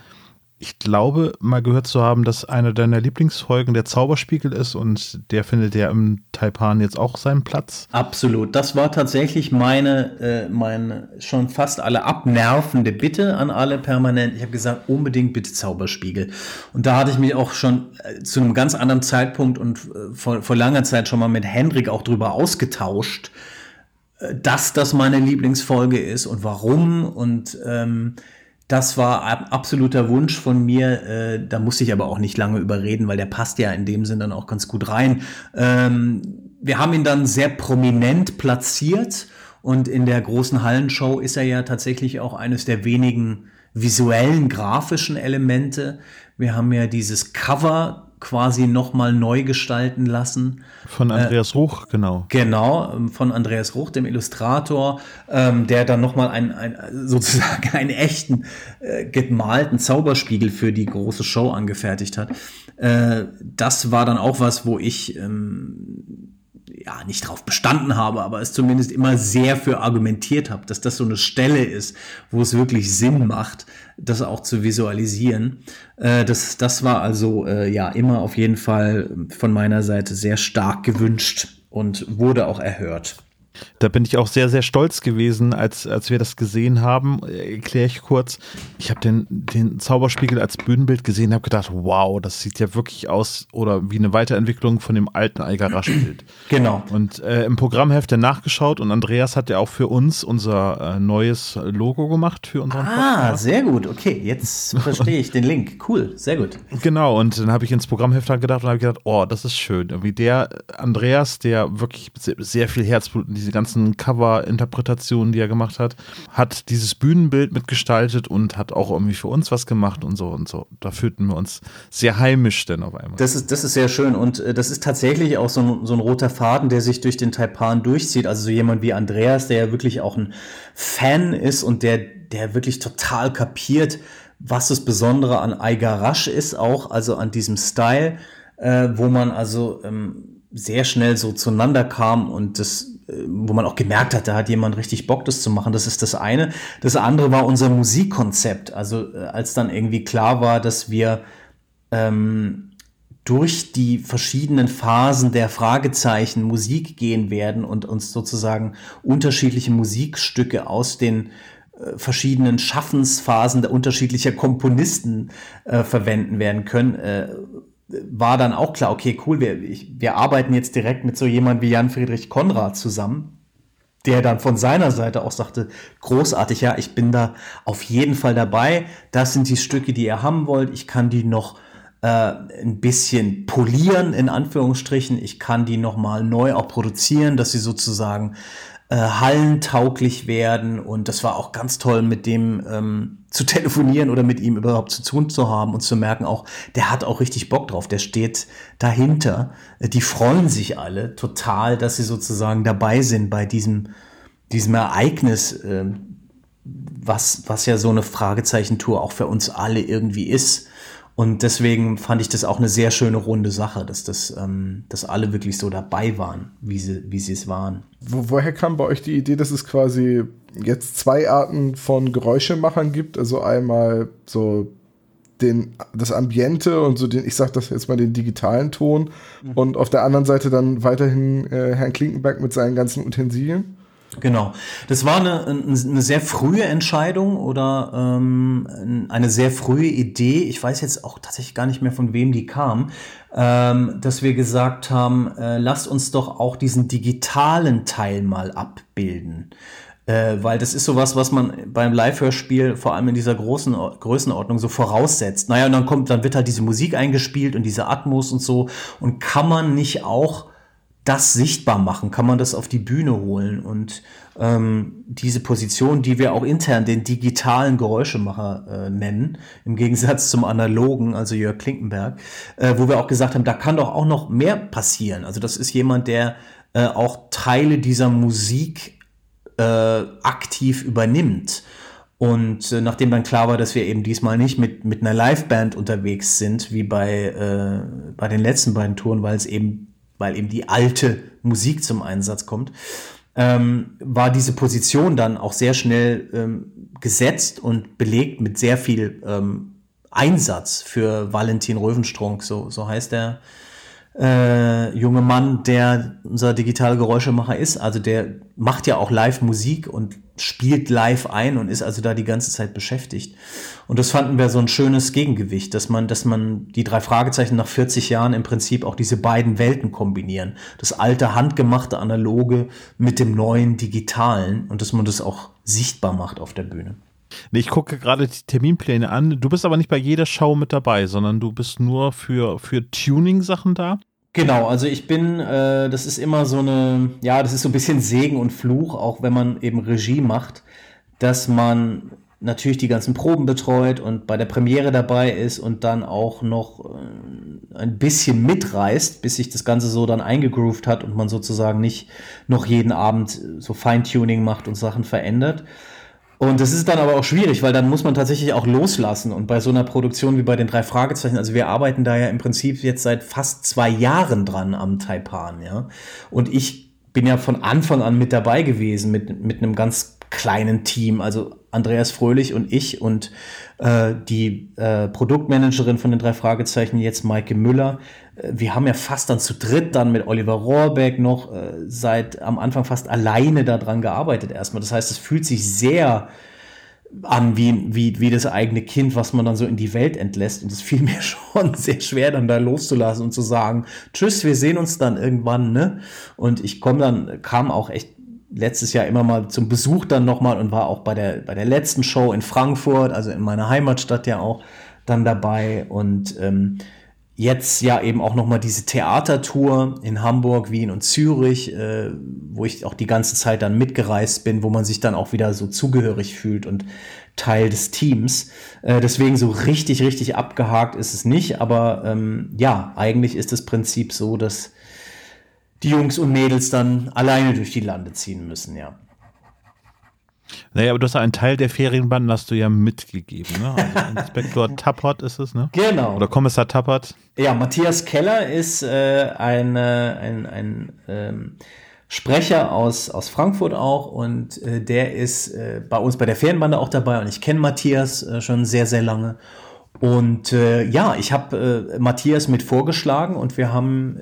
ich glaube, mal gehört zu haben, dass eine deiner Lieblingsfolgen der Zauberspiegel ist und der findet ja im Taipan jetzt auch seinen Platz. Absolut. Das war tatsächlich meine, äh, meine schon fast alle abnervende Bitte an alle permanent. Ich habe gesagt, unbedingt bitte Zauberspiegel. Und da hatte ich mich auch schon äh, zu einem ganz anderen Zeitpunkt und äh, vor, vor langer Zeit schon mal mit Hendrik auch drüber ausgetauscht, äh, dass das meine Lieblingsfolge ist und warum und ähm, das war absoluter Wunsch von mir. Äh, da musste ich aber auch nicht lange überreden, weil der passt ja in dem Sinn dann auch ganz gut rein. Ähm, wir haben ihn dann sehr prominent platziert Und in der großen Hallenshow ist er ja tatsächlich auch eines der wenigen visuellen, grafischen Elemente. Wir haben ja dieses Cover quasi nochmal neu gestalten lassen. Von Andreas äh, Ruch, genau. Genau, ähm, von Andreas Ruch, dem Illustrator, ähm, der dann nochmal ein, ein, sozusagen einen echten äh, gemalten Zauberspiegel für die große Show angefertigt hat. Äh, das war dann auch was, wo ich ähm, ja, nicht drauf bestanden habe, aber es zumindest immer sehr für argumentiert habe, dass das so eine Stelle ist, wo es wirklich Sinn macht, das auch zu visualisieren. Äh, das, das war also äh, ja immer auf jeden Fall von meiner Seite sehr stark gewünscht und wurde auch erhört. Da bin ich auch sehr, sehr stolz gewesen, als, als wir das gesehen haben. Erkläre ich kurz. Ich habe den, den Zauberspiegel als Bühnenbild gesehen, habe gedacht, wow, das sieht ja wirklich aus oder wie eine Weiterentwicklung von dem alten Algarasch-Bild. Genau. Und äh, im Programmheft nachgeschaut und Andreas hat ja auch für uns unser äh, neues Logo gemacht für unseren Ah, Podcast. sehr gut. Okay, jetzt verstehe ich den Link. Cool, sehr gut. Genau, und dann habe ich ins Programmheft gedacht und habe gedacht, oh, das ist schön. Wie der Andreas, der wirklich sehr, sehr viel Herzblut in diese ganzen Cover-Interpretationen, die er gemacht hat, hat dieses Bühnenbild mitgestaltet und hat auch irgendwie für uns was gemacht und so und so. Da fühlten wir uns sehr heimisch denn auf einmal. Das ist, das ist sehr schön und äh, das ist tatsächlich auch so ein, so ein roter Faden, der sich durch den Taipan durchzieht. Also so jemand wie Andreas, der ja wirklich auch ein Fan ist und der, der wirklich total kapiert, was das Besondere an Aigarash ist, auch also an diesem Style, äh, wo man also ähm, sehr schnell so zueinander kam und das wo man auch gemerkt hat, da hat jemand richtig Bock, das zu machen. Das ist das eine. Das andere war unser Musikkonzept. Also äh, als dann irgendwie klar war, dass wir ähm, durch die verschiedenen Phasen der Fragezeichen Musik gehen werden und uns sozusagen unterschiedliche Musikstücke aus den äh, verschiedenen Schaffensphasen der unterschiedlicher Komponisten äh, verwenden werden können, äh, war dann auch klar, okay, cool, wir, ich, wir arbeiten jetzt direkt mit so jemand wie Jan Friedrich Konrad zusammen, der dann von seiner Seite auch sagte, großartig, ja, ich bin da auf jeden Fall dabei. Das sind die Stücke, die ihr haben wollt. Ich kann die noch äh, ein bisschen polieren, in Anführungsstrichen. Ich kann die noch mal neu auch produzieren, dass sie sozusagen äh, hallentauglich werden. Und das war auch ganz toll, mit dem ähm, zu telefonieren oder mit ihm überhaupt zu tun zu haben und zu merken auch, der hat auch richtig Bock drauf, der steht dahinter. Die freuen sich alle total, dass sie sozusagen dabei sind bei diesem, diesem Ereignis, äh, was, was ja so eine Fragezeichentour auch für uns alle irgendwie ist. Und deswegen fand ich das auch eine sehr schöne runde Sache, dass das, ähm, dass alle wirklich so dabei waren, wie sie, wie sie es waren. Wo, woher kam bei euch die Idee, dass es quasi jetzt zwei Arten von Geräuschemachern gibt? Also einmal so den, das Ambiente und so den, ich sag das jetzt mal den digitalen Ton mhm. und auf der anderen Seite dann weiterhin äh, Herrn Klinkenberg mit seinen ganzen Utensilien? Genau. Das war eine, eine sehr frühe Entscheidung oder ähm, eine sehr frühe Idee. Ich weiß jetzt auch tatsächlich gar nicht mehr, von wem die kam, ähm, dass wir gesagt haben, äh, lasst uns doch auch diesen digitalen Teil mal abbilden. Äh, weil das ist sowas, was man beim Live-Hörspiel vor allem in dieser großen Größenordnung so voraussetzt. Naja, und dann kommt, dann wird halt diese Musik eingespielt und diese Atmos und so. Und kann man nicht auch das sichtbar machen? Kann man das auf die Bühne holen? Und ähm, diese Position, die wir auch intern den digitalen Geräuschemacher äh, nennen, im Gegensatz zum analogen, also Jörg Klinkenberg, äh, wo wir auch gesagt haben, da kann doch auch noch mehr passieren. Also das ist jemand, der äh, auch Teile dieser Musik äh, aktiv übernimmt. Und äh, nachdem dann klar war, dass wir eben diesmal nicht mit, mit einer Liveband unterwegs sind, wie bei, äh, bei den letzten beiden Touren, weil es eben weil eben die alte Musik zum Einsatz kommt, ähm, war diese Position dann auch sehr schnell ähm, gesetzt und belegt mit sehr viel ähm, Einsatz für Valentin Röwenstrunk, so, so heißt der äh, junge Mann, der unser digitaler Geräuschemacher ist. Also der macht ja auch live Musik und spielt live ein und ist also da die ganze Zeit beschäftigt. Und das fanden wir so ein schönes Gegengewicht, dass man, dass man die drei Fragezeichen nach 40 Jahren im Prinzip auch diese beiden Welten kombinieren. Das alte handgemachte analoge mit dem neuen digitalen und dass man das auch sichtbar macht auf der Bühne. Nee, ich gucke gerade die Terminpläne an. Du bist aber nicht bei jeder Show mit dabei, sondern du bist nur für, für Tuning-Sachen da? Genau, also ich bin, äh, das ist immer so eine, ja, das ist so ein bisschen Segen und Fluch, auch wenn man eben Regie macht, dass man natürlich die ganzen Proben betreut und bei der Premiere dabei ist und dann auch noch äh, ein bisschen mitreißt, bis sich das Ganze so dann eingegroovt hat und man sozusagen nicht noch jeden Abend so Feintuning macht und Sachen verändert. Und das ist dann aber auch schwierig, weil dann muss man tatsächlich auch loslassen. Und bei so einer Produktion wie bei den drei Fragezeichen, also wir arbeiten da ja im Prinzip jetzt seit fast zwei Jahren dran am Taipan, ja. Und ich bin ja von Anfang an mit dabei gewesen, mit, mit einem ganz kleinen Team. Also Andreas Fröhlich und ich und äh, die äh, Produktmanagerin von den drei Fragezeichen, jetzt Maike Müller. Äh, wir haben ja fast dann zu dritt dann mit Oliver Rohrbeck noch äh, seit am Anfang fast alleine daran gearbeitet erstmal. Das heißt, es fühlt sich sehr an wie, wie, wie das eigene Kind, was man dann so in die Welt entlässt. Und es fiel mir schon sehr schwer, dann da loszulassen und zu sagen, tschüss, wir sehen uns dann irgendwann, ne? Und ich komme dann, kam auch echt letztes Jahr immer mal zum Besuch dann nochmal und war auch bei der, bei der letzten Show in Frankfurt, also in meiner Heimatstadt ja auch dann dabei und ähm, jetzt ja eben auch nochmal diese Theatertour in Hamburg, Wien und Zürich, äh, wo ich auch die ganze Zeit dann mitgereist bin, wo man sich dann auch wieder so zugehörig fühlt und Teil des Teams. Äh, deswegen so richtig, richtig abgehakt ist es nicht, aber ähm, ja, eigentlich ist das Prinzip so, dass die Jungs und Mädels dann alleine durch die Lande ziehen müssen, ja. Naja, aber du hast einen Teil der Ferienbanden hast du ja mitgegeben, ne? Also Inspektor Tappert ist es, ne? Genau. Oder Kommissar Tappert. Ja, Matthias Keller ist äh, ein, äh, ein, ein ähm, Sprecher aus, aus Frankfurt auch und äh, der ist äh, bei uns bei der Ferienbande auch dabei und ich kenne Matthias äh, schon sehr, sehr lange. Und äh, ja, ich habe Matthias mit vorgeschlagen und wir haben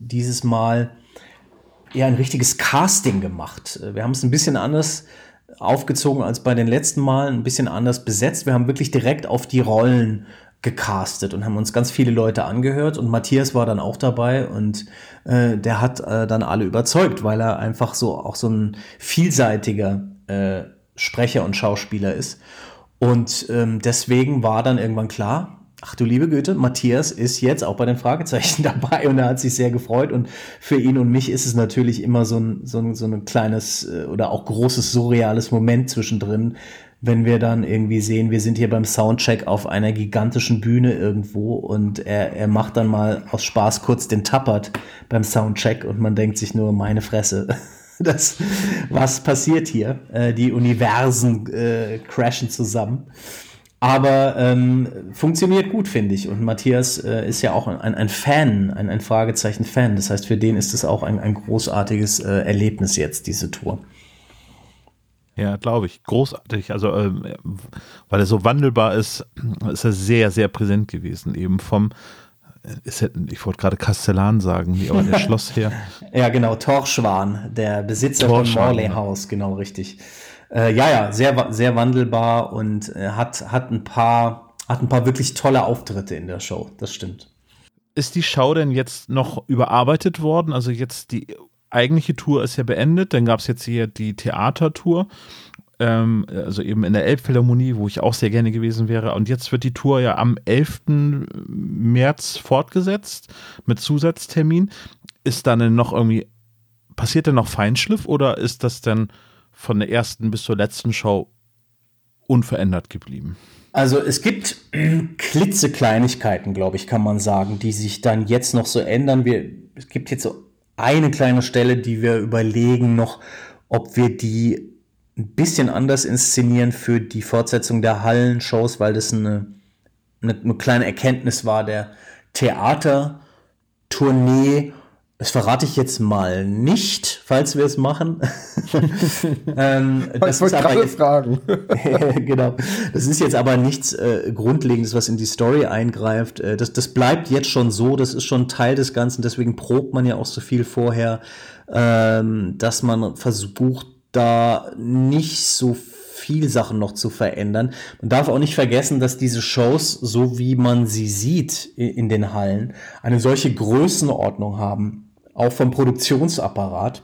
dieses Mal eher ein richtiges Casting gemacht. Wir haben es ein bisschen anders aufgezogen als bei den letzten Malen, ein bisschen anders besetzt. Wir haben wirklich direkt auf die Rollen gecastet und haben uns ganz viele Leute angehört und Matthias war dann auch dabei und äh, der hat äh, dann alle überzeugt, weil er einfach so auch so ein vielseitiger äh, Sprecher und Schauspieler ist. Und ähm, deswegen war dann irgendwann klar, Ach du liebe Güte, Matthias ist jetzt auch bei den Fragezeichen dabei und er hat sich sehr gefreut. Und für ihn und mich ist es natürlich immer so ein, so ein, so ein kleines äh, oder auch großes surreales Moment zwischendrin, wenn wir dann irgendwie sehen, wir sind hier beim Soundcheck auf einer gigantischen Bühne irgendwo und er, er macht dann mal aus Spaß kurz den Tappert beim Soundcheck und man denkt sich nur, meine Fresse. Das, was passiert hier? Äh, die Universen äh, crashen zusammen. Aber ähm, funktioniert gut, finde ich. Und Matthias äh, ist ja auch ein, ein Fan, ein, ein Fragezeichen-Fan. Das heißt, für den ist es auch ein, ein großartiges äh, Erlebnis jetzt, diese Tour. Ja, glaube ich. Großartig. Also, äh, weil er so wandelbar ist, ist er sehr, sehr präsent gewesen. Eben vom, äh, ist ich wollte gerade Kastellan sagen, aber der Schlossherr. ja, genau, Torschwan, der Besitzer Torschwan, von Morley House, genau richtig. Äh, ja, ja, sehr, sehr wandelbar und äh, hat, hat, ein paar, hat ein paar wirklich tolle Auftritte in der Show. Das stimmt. Ist die Show denn jetzt noch überarbeitet worden? Also jetzt die eigentliche Tour ist ja beendet, dann gab es jetzt hier die Theatertour, ähm, also eben in der Elbphilharmonie, wo ich auch sehr gerne gewesen wäre. Und jetzt wird die Tour ja am 11. März fortgesetzt mit Zusatztermin. Ist dann noch irgendwie, passiert denn noch Feinschliff oder ist das denn von der ersten bis zur letzten Show unverändert geblieben? Also es gibt klitzekleinigkeiten, glaube ich, kann man sagen, die sich dann jetzt noch so ändern. Wir, es gibt jetzt so eine kleine Stelle, die wir überlegen noch, ob wir die ein bisschen anders inszenieren für die Fortsetzung der Hallenshows, weil das eine, eine, eine kleine Erkenntnis war der Theatertournee das verrate ich jetzt mal nicht, falls wir es machen. ähm, das wollte gerade fragen. genau. Das ist jetzt aber nichts äh, Grundlegendes, was in die Story eingreift. Äh, das, das bleibt jetzt schon so, das ist schon Teil des Ganzen, deswegen probt man ja auch so viel vorher, ähm, dass man versucht, da nicht so viel Sachen noch zu verändern. Man darf auch nicht vergessen, dass diese Shows, so wie man sie sieht in den Hallen, eine solche Größenordnung haben auch vom Produktionsapparat,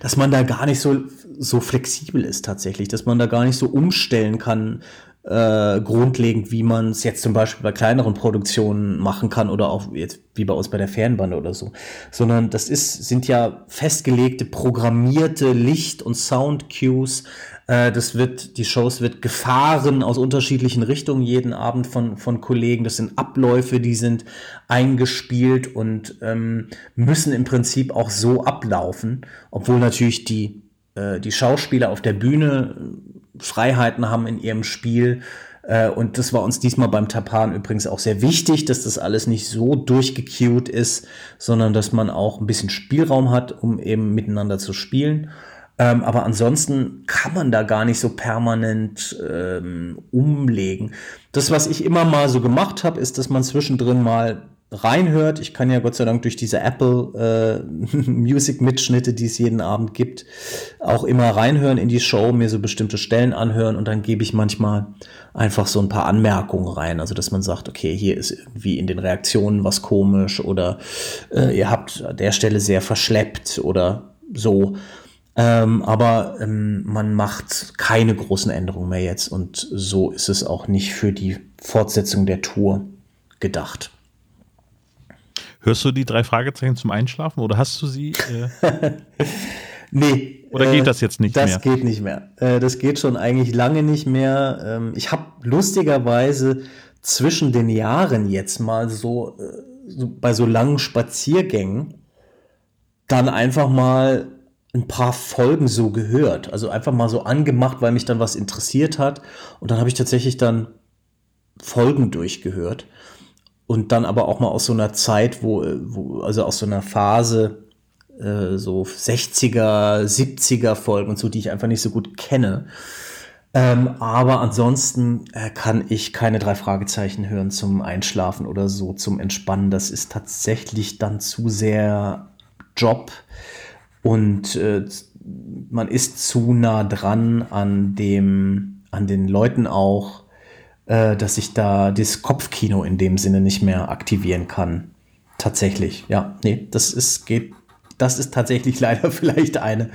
dass man da gar nicht so, so flexibel ist tatsächlich, dass man da gar nicht so umstellen kann, äh, grundlegend, wie man es jetzt zum Beispiel bei kleineren Produktionen machen kann oder auch jetzt wie bei uns bei der Fernbande oder so, sondern das ist, sind ja festgelegte, programmierte Licht- und Sound-Cues. Äh, das wird, die Shows wird gefahren aus unterschiedlichen Richtungen jeden Abend von, von Kollegen. Das sind Abläufe, die sind eingespielt und ähm, müssen im Prinzip auch so ablaufen, obwohl natürlich die, äh, die Schauspieler auf der Bühne Freiheiten haben in ihrem Spiel. Äh, und das war uns diesmal beim Tapan übrigens auch sehr wichtig, dass das alles nicht so durchgecued ist, sondern dass man auch ein bisschen Spielraum hat, um eben miteinander zu spielen. Ähm, aber ansonsten kann man da gar nicht so permanent ähm, umlegen. Das, was ich immer mal so gemacht habe, ist, dass man zwischendrin mal reinhört. Ich kann ja Gott sei Dank durch diese Apple äh, Music Mitschnitte, die es jeden Abend gibt, auch immer reinhören in die Show, mir so bestimmte Stellen anhören und dann gebe ich manchmal einfach so ein paar Anmerkungen rein. Also dass man sagt, okay, hier ist irgendwie in den Reaktionen was komisch oder äh, ihr habt an der Stelle sehr verschleppt oder so. Ähm, aber ähm, man macht keine großen Änderungen mehr jetzt und so ist es auch nicht für die Fortsetzung der Tour gedacht. Hörst du die drei Fragezeichen zum Einschlafen oder hast du sie? Äh nee. Oder geht äh, das jetzt nicht das mehr? Das geht nicht mehr. Äh, das geht schon eigentlich lange nicht mehr. Ähm, ich habe lustigerweise zwischen den Jahren jetzt mal so, äh, so bei so langen Spaziergängen dann einfach mal ein paar Folgen so gehört. Also einfach mal so angemacht, weil mich dann was interessiert hat. Und dann habe ich tatsächlich dann Folgen durchgehört und dann aber auch mal aus so einer Zeit, wo, wo also aus so einer Phase, äh, so 60er, 70er Folgen und so, die ich einfach nicht so gut kenne. Ähm, aber ansonsten äh, kann ich keine drei Fragezeichen hören zum Einschlafen oder so, zum Entspannen. Das ist tatsächlich dann zu sehr Job und äh, man ist zu nah dran an dem, an den Leuten auch, äh, dass ich da das Kopfkino in dem Sinne nicht mehr aktivieren kann. Tatsächlich, ja. Nee, das ist, geht, das ist tatsächlich leider vielleicht eine,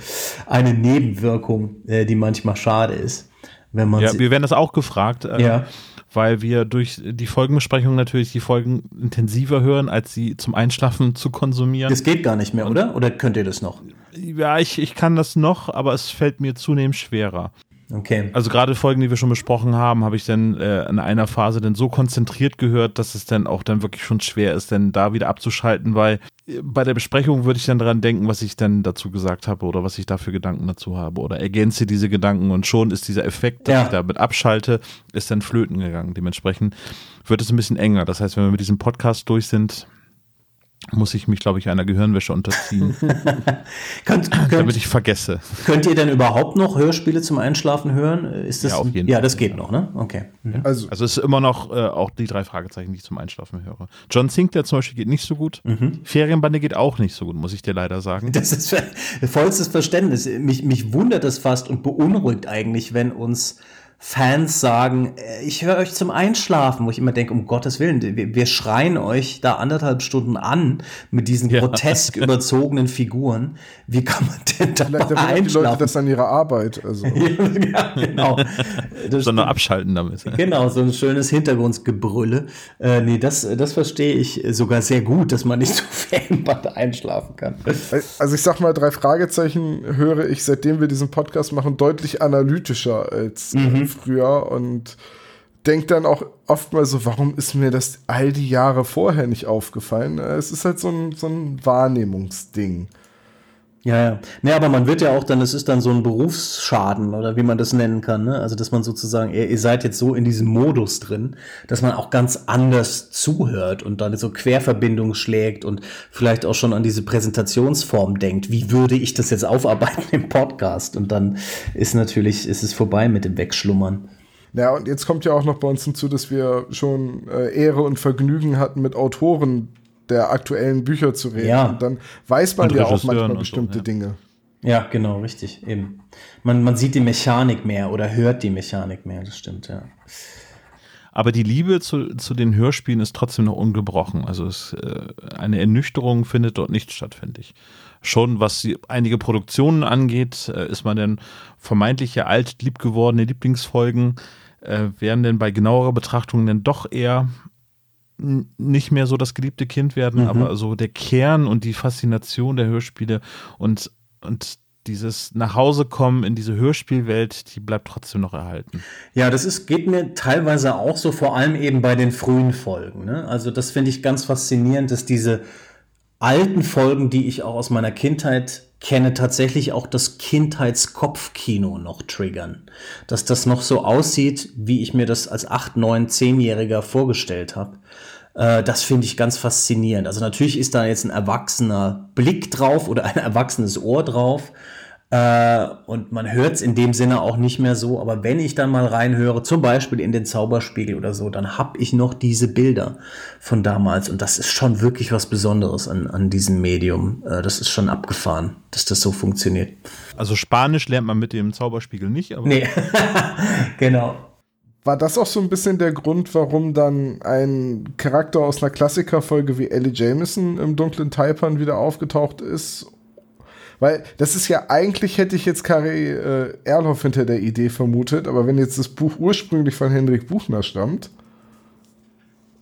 eine Nebenwirkung, äh, die manchmal schade ist. Wenn man ja, wir werden das auch gefragt. Äh, ja weil wir durch die Folgenbesprechung natürlich die Folgen intensiver hören, als sie zum Einschlafen zu konsumieren. Das geht gar nicht mehr, oder? Oder könnt ihr das noch? Ja, ich, ich kann das noch, aber es fällt mir zunehmend schwerer. Okay. Also gerade Folgen, die wir schon besprochen haben, habe ich dann äh, in einer Phase dann so konzentriert gehört, dass es dann auch dann wirklich schon schwer ist, dann da wieder abzuschalten, weil äh, bei der Besprechung würde ich dann daran denken, was ich dann dazu gesagt habe oder was ich da für Gedanken dazu habe oder ergänze diese Gedanken und schon ist dieser Effekt, dass ja. ich damit abschalte, ist dann flöten gegangen. Dementsprechend wird es ein bisschen enger. Das heißt, wenn wir mit diesem Podcast durch sind, muss ich mich, glaube ich, einer Gehirnwäsche unterziehen. könnt, könnt, damit ich vergesse. Könnt ihr denn überhaupt noch Hörspiele zum Einschlafen hören? Ist das, ja, auf jeden ja das geht noch, ne? Okay. Mhm. Also, also es ist immer noch äh, auch die drei Fragezeichen, die ich zum Einschlafen höre. John Sinclair zum Beispiel geht nicht so gut. Mhm. Ferienbande geht auch nicht so gut, muss ich dir leider sagen. Das ist vollstes Verständnis. Mich, mich wundert das fast und beunruhigt eigentlich, wenn uns Fans sagen, äh, ich höre euch zum Einschlafen, wo ich immer denke, um Gottes Willen, wir, wir schreien euch da anderthalb Stunden an mit diesen ja. grotesk überzogenen Figuren. Wie kann man denn da Vielleicht einschlafen? die Leute das an ihrer Arbeit. Also. ja, genau. Sondern abschalten damit. Genau, so ein schönes Hintergrundgebrülle. Äh, nee, das, das verstehe ich sogar sehr gut, dass man nicht so Fanband einschlafen kann. Also ich sag mal, drei Fragezeichen höre ich, seitdem wir diesen Podcast machen, deutlich analytischer als mhm früher und denke dann auch oft mal so, warum ist mir das all die Jahre vorher nicht aufgefallen? Es ist halt so ein, so ein Wahrnehmungsding. Ja, ja. Nee, aber man wird ja auch dann, es ist dann so ein Berufsschaden oder wie man das nennen kann, ne? Also, dass man sozusagen, ihr, ihr seid jetzt so in diesem Modus drin, dass man auch ganz anders zuhört und dann so Querverbindungen schlägt und vielleicht auch schon an diese Präsentationsform denkt. Wie würde ich das jetzt aufarbeiten im Podcast? Und dann ist natürlich, ist es vorbei mit dem Wegschlummern. Ja, und jetzt kommt ja auch noch bei uns hinzu, dass wir schon äh, Ehre und Vergnügen hatten, mit Autoren der aktuellen Bücher zu reden. Ja. Und dann weiß man ja auch manchmal bestimmte so, ja. Dinge. Ja, genau, richtig. Eben. Man, man sieht die Mechanik mehr oder hört die Mechanik mehr, das stimmt, ja. Aber die Liebe zu, zu den Hörspielen ist trotzdem noch ungebrochen. Also es, äh, eine Ernüchterung findet dort nicht statt, finde ich. Schon was die, einige Produktionen angeht, äh, ist man denn vermeintlich ja alt lieb gewordene Lieblingsfolgen äh, werden denn bei genauerer Betrachtung dann doch eher nicht mehr so das geliebte Kind werden, mhm. aber so der Kern und die Faszination der Hörspiele und, und dieses Nachhausekommen in diese Hörspielwelt, die bleibt trotzdem noch erhalten. Ja, das ist, geht mir teilweise auch so, vor allem eben bei den frühen Folgen. Ne? Also das finde ich ganz faszinierend, dass diese alten Folgen, die ich auch aus meiner Kindheit kenne, tatsächlich auch das Kindheitskopfkino noch triggern. Dass das noch so aussieht, wie ich mir das als 8, 9, 10-Jähriger vorgestellt habe. Äh, das finde ich ganz faszinierend. Also natürlich ist da jetzt ein erwachsener Blick drauf oder ein erwachsenes Ohr drauf. Äh, und man hört es in dem Sinne auch nicht mehr so. Aber wenn ich dann mal reinhöre, zum Beispiel in den Zauberspiegel oder so, dann habe ich noch diese Bilder von damals. Und das ist schon wirklich was Besonderes an, an diesem Medium. Äh, das ist schon abgefahren, dass das so funktioniert. Also Spanisch lernt man mit dem Zauberspiegel nicht, aber. Nee, genau. War das auch so ein bisschen der Grund, warum dann ein Charakter aus einer Klassikerfolge wie Ellie Jameson im dunklen Taipern wieder aufgetaucht ist weil das ist ja eigentlich hätte ich jetzt Kari äh, Erlhoff hinter der Idee vermutet, aber wenn jetzt das Buch ursprünglich von Hendrik Buchner stammt.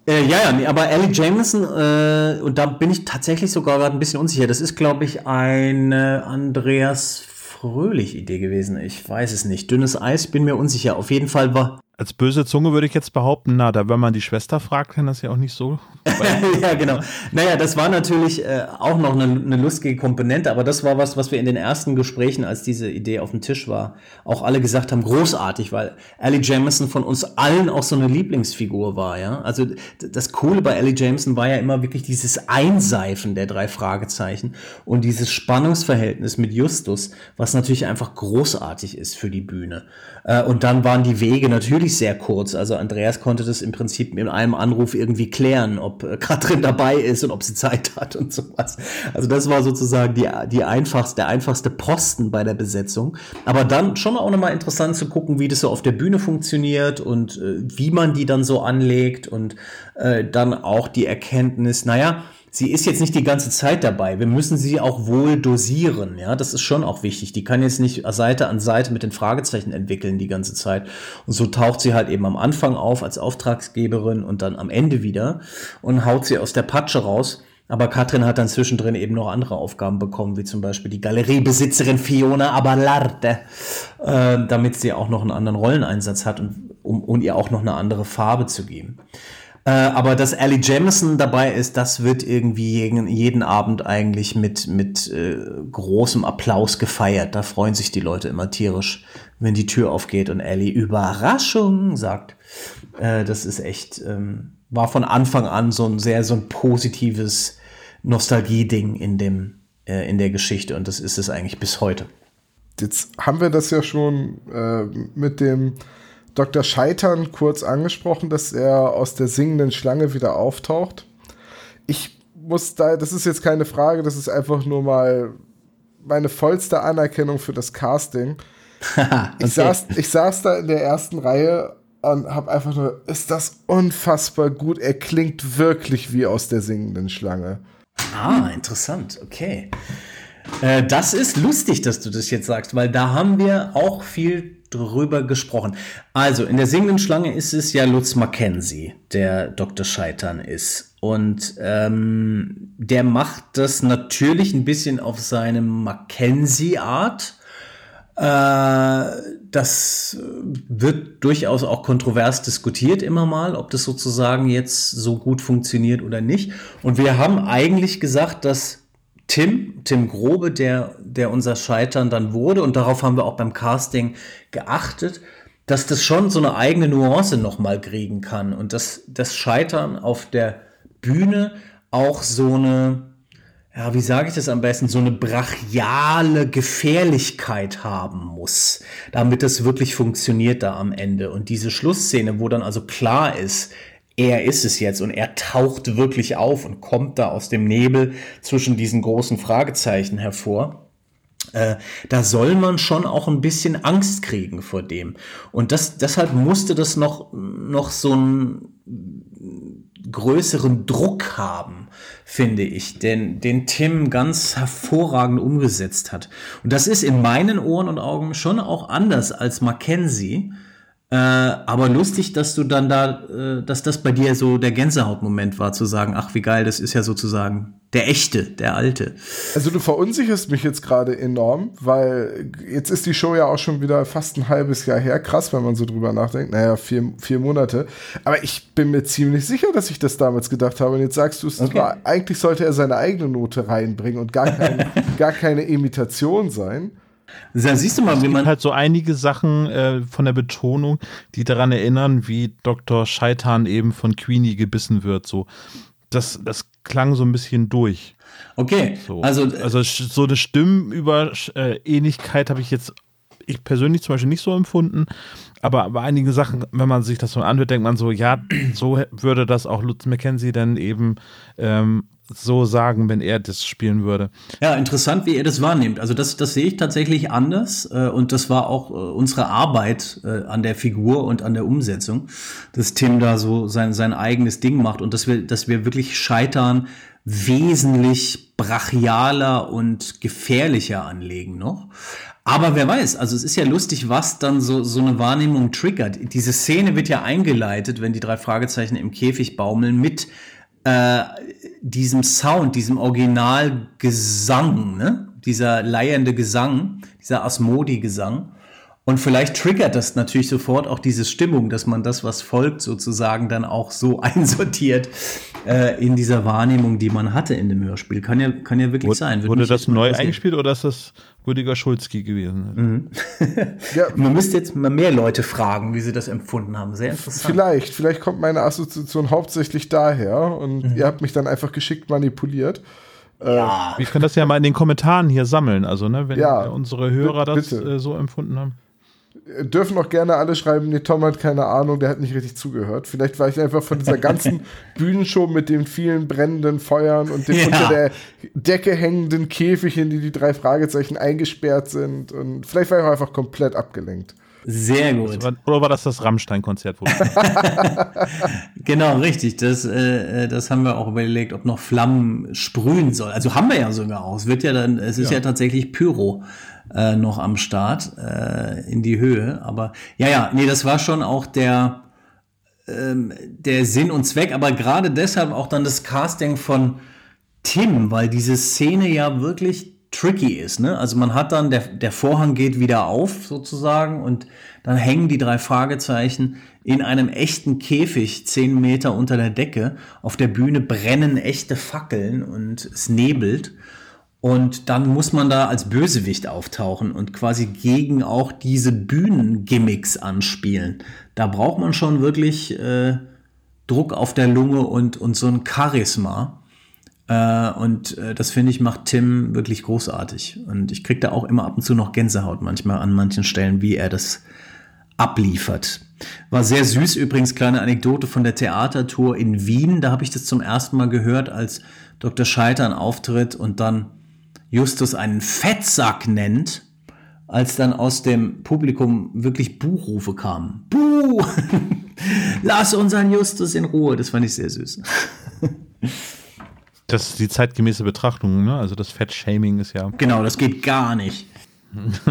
Äh, ja, ja, nee, aber Ellie Jameson, äh, und da bin ich tatsächlich sogar gerade ein bisschen unsicher. Das ist, glaube ich, eine Andreas Fröhlich-Idee gewesen. Ich weiß es nicht. Dünnes Eis, bin mir unsicher. Auf jeden Fall war als böse Zunge würde ich jetzt behaupten, na, da wenn man die Schwester fragt, kann das ja auch nicht so. ja, genau. Naja, das war natürlich äh, auch noch eine, eine, lustige Komponente, aber das war was, was wir in den ersten Gesprächen, als diese Idee auf dem Tisch war, auch alle gesagt haben, großartig, weil Ellie Jameson von uns allen auch so eine Lieblingsfigur war, ja. Also das Coole bei Ellie Jameson war ja immer wirklich dieses Einseifen der drei Fragezeichen und dieses Spannungsverhältnis mit Justus, was natürlich einfach großartig ist für die Bühne. Äh, und dann waren die Wege natürlich sehr kurz. Also Andreas konnte das im Prinzip in einem Anruf irgendwie klären, ob äh, Katrin dabei ist und ob sie Zeit hat und sowas. Also das war sozusagen die, die einfachste, der einfachste Posten bei der Besetzung. Aber dann schon auch nochmal interessant zu gucken, wie das so auf der Bühne funktioniert und äh, wie man die dann so anlegt und äh, dann auch die Erkenntnis, naja, sie ist jetzt nicht die ganze Zeit dabei. Wir müssen sie auch wohl dosieren. Ja, das ist schon auch wichtig. Die kann jetzt nicht Seite an Seite mit den Fragezeichen entwickeln die ganze Zeit. Und so taucht sie halt eben am Anfang auf als Auftragsgeberin und dann am Ende wieder und haut sie aus der Patsche raus. Aber Katrin hat dann zwischendrin eben noch andere Aufgaben bekommen, wie zum Beispiel die Galeriebesitzerin Fiona Abalarte, äh, damit sie auch noch einen anderen Rolleneinsatz hat und um, um ihr auch noch eine andere Farbe zu geben. Äh, aber dass Ellie Jamison dabei ist, das wird irgendwie jeden, jeden Abend eigentlich mit, mit äh, großem Applaus gefeiert. Da freuen sich die Leute immer tierisch, wenn die Tür aufgeht und Ellie Überraschung sagt. Äh, das ist echt, ähm, war von Anfang an so ein sehr, so ein positives Nostalgie-Ding in dem, äh, in der Geschichte und das ist es eigentlich bis heute. Jetzt haben wir das ja schon äh, mit dem Dr. Scheitern kurz angesprochen, dass er aus der singenden Schlange wieder auftaucht. Ich muss da, das ist jetzt keine Frage, das ist einfach nur mal meine vollste Anerkennung für das Casting. okay. ich, saß, ich saß da in der ersten Reihe und habe einfach nur, ist das unfassbar gut. Er klingt wirklich wie aus der singenden Schlange. Ah, interessant, okay. Äh, das ist lustig, dass du das jetzt sagst, weil da haben wir auch viel drüber gesprochen. Also, in der singenden Schlange ist es ja Lutz Mackenzie, der Dr. Scheitern ist. Und ähm, der macht das natürlich ein bisschen auf seine Mackenzie-Art. Äh, das wird durchaus auch kontrovers diskutiert immer mal, ob das sozusagen jetzt so gut funktioniert oder nicht. Und wir haben eigentlich gesagt, dass Tim, Tim Grobe, der, der unser Scheitern dann wurde, und darauf haben wir auch beim Casting geachtet, dass das schon so eine eigene Nuance nochmal kriegen kann und dass das Scheitern auf der Bühne auch so eine, ja, wie sage ich das am besten, so eine brachiale Gefährlichkeit haben muss, damit es wirklich funktioniert da am Ende. Und diese Schlussszene, wo dann also klar ist, er ist es jetzt und er taucht wirklich auf und kommt da aus dem Nebel zwischen diesen großen Fragezeichen hervor. Äh, da soll man schon auch ein bisschen Angst kriegen vor dem. Und das, deshalb musste das noch, noch so einen größeren Druck haben, finde ich, den, den Tim ganz hervorragend umgesetzt hat. Und das ist in meinen Ohren und Augen schon auch anders als Mackenzie, Äh, aber lustig, dass du dann da, äh, dass das bei dir so der Gänsehautmoment war, zu sagen, ach wie geil, das ist ja sozusagen der echte, der alte. Also du verunsicherst mich jetzt gerade enorm, weil jetzt ist die Show ja auch schon wieder fast ein halbes Jahr her. Krass, wenn man so drüber nachdenkt. Naja, vier, vier Monate. Aber ich bin mir ziemlich sicher, dass ich das damals gedacht habe. Und jetzt sagst du es, okay. war, eigentlich sollte er seine eigene Note reinbringen und gar, kein, gar keine Imitation sein. Da siehst du mal, wie man. Es halt so einige Sachen äh, von der Betonung, die daran erinnern, wie Dr. Scheitan eben von Queenie gebissen wird. So, das, das klang so ein bisschen durch. Okay, so. also. Also so eine Stimmenüberähnlichkeit habe ich jetzt ich persönlich zum Beispiel nicht so empfunden, aber bei einigen Sachen, wenn man sich das so anhört, denkt man so, ja, so würde das auch Lutz McKenzie dann eben ähm, so sagen, wenn er das spielen würde. Ja, interessant, wie er das wahrnimmt. Also das, das sehe ich tatsächlich anders äh, und das war auch äh, unsere Arbeit äh, an der Figur und an der Umsetzung, dass Tim da so sein, sein eigenes Ding macht und dass wir, dass wir wirklich scheitern, wesentlich brachialer und gefährlicher anlegen noch. Aber wer weiß, also es ist ja lustig, was dann so, so eine Wahrnehmung triggert. Diese Szene wird ja eingeleitet, wenn die drei Fragezeichen im Käfig baumeln, mit äh, diesem Sound, diesem Originalgesang, ne? dieser leiernde Gesang, dieser Asmodi-Gesang. Und vielleicht triggert das natürlich sofort auch diese Stimmung, dass man das, was folgt, sozusagen dann auch so einsortiert äh, in dieser Wahrnehmung, die man hatte in dem Hörspiel. Kann ja, kann ja wirklich wurde, sein. Würde wurde das neu eingespielt oder ist das Rüdiger Schulzki gewesen? Mhm. ja. Man müsste jetzt mal mehr Leute fragen, wie sie das empfunden haben. Sehr interessant. Vielleicht, vielleicht kommt meine Assoziation hauptsächlich daher und mhm. ihr habt mich dann einfach geschickt manipuliert. Äh, ja. Wir können das ja mal in den Kommentaren hier sammeln, also ne, wenn ja, unsere Hörer das äh, so empfunden haben dürfen auch gerne alle schreiben, nee, Tom hat keine Ahnung, der hat nicht richtig zugehört. Vielleicht war ich einfach von dieser ganzen Bühnenshow mit den vielen brennenden Feuern und dem ja. unter der Decke hängenden Käfig, in die die drei Fragezeichen eingesperrt sind. Und vielleicht war ich auch einfach komplett abgelenkt. Sehr gut. War, oder war das das Rammstein-Konzert? genau, richtig. Das, äh, das haben wir auch überlegt, ob noch Flammen sprühen soll. Also haben wir ja sogar auch. Es wird ja dann, es ist ja, ja tatsächlich Pyro äh, noch am Start äh, in die Höhe. Aber ja, ja, nee, das war schon auch der, ähm, der Sinn und Zweck, aber gerade deshalb auch dann das Casting von Tim, weil diese Szene ja wirklich tricky ist. Ne? Also man hat dann, der, der Vorhang geht wieder auf sozusagen und dann hängen die drei Fragezeichen in einem echten Käfig zehn Meter unter der Decke. Auf der Bühne brennen echte Fackeln und es nebelt. Und dann muss man da als Bösewicht auftauchen und quasi gegen auch diese Bühnengimmicks anspielen. Da braucht man schon wirklich äh, Druck auf der Lunge und, und so ein Charisma. Äh, und äh, das finde ich macht Tim wirklich großartig. Und ich kriege da auch immer ab und zu noch Gänsehaut manchmal an manchen Stellen, wie er das abliefert. War sehr süß übrigens, kleine Anekdote von der Theatertour in Wien. Da habe ich das zum ersten Mal gehört, als Dr. Scheitern auftritt und dann Justus einen Fettsack nennt, als dann aus dem Publikum wirklich Buchrufe kamen. Buh! Lass unseren Justus in Ruhe. Das fand ich sehr süß. Das ist die zeitgemäße Betrachtung, ne? Also das Fettshaming ist ja. Genau, das geht gar nicht.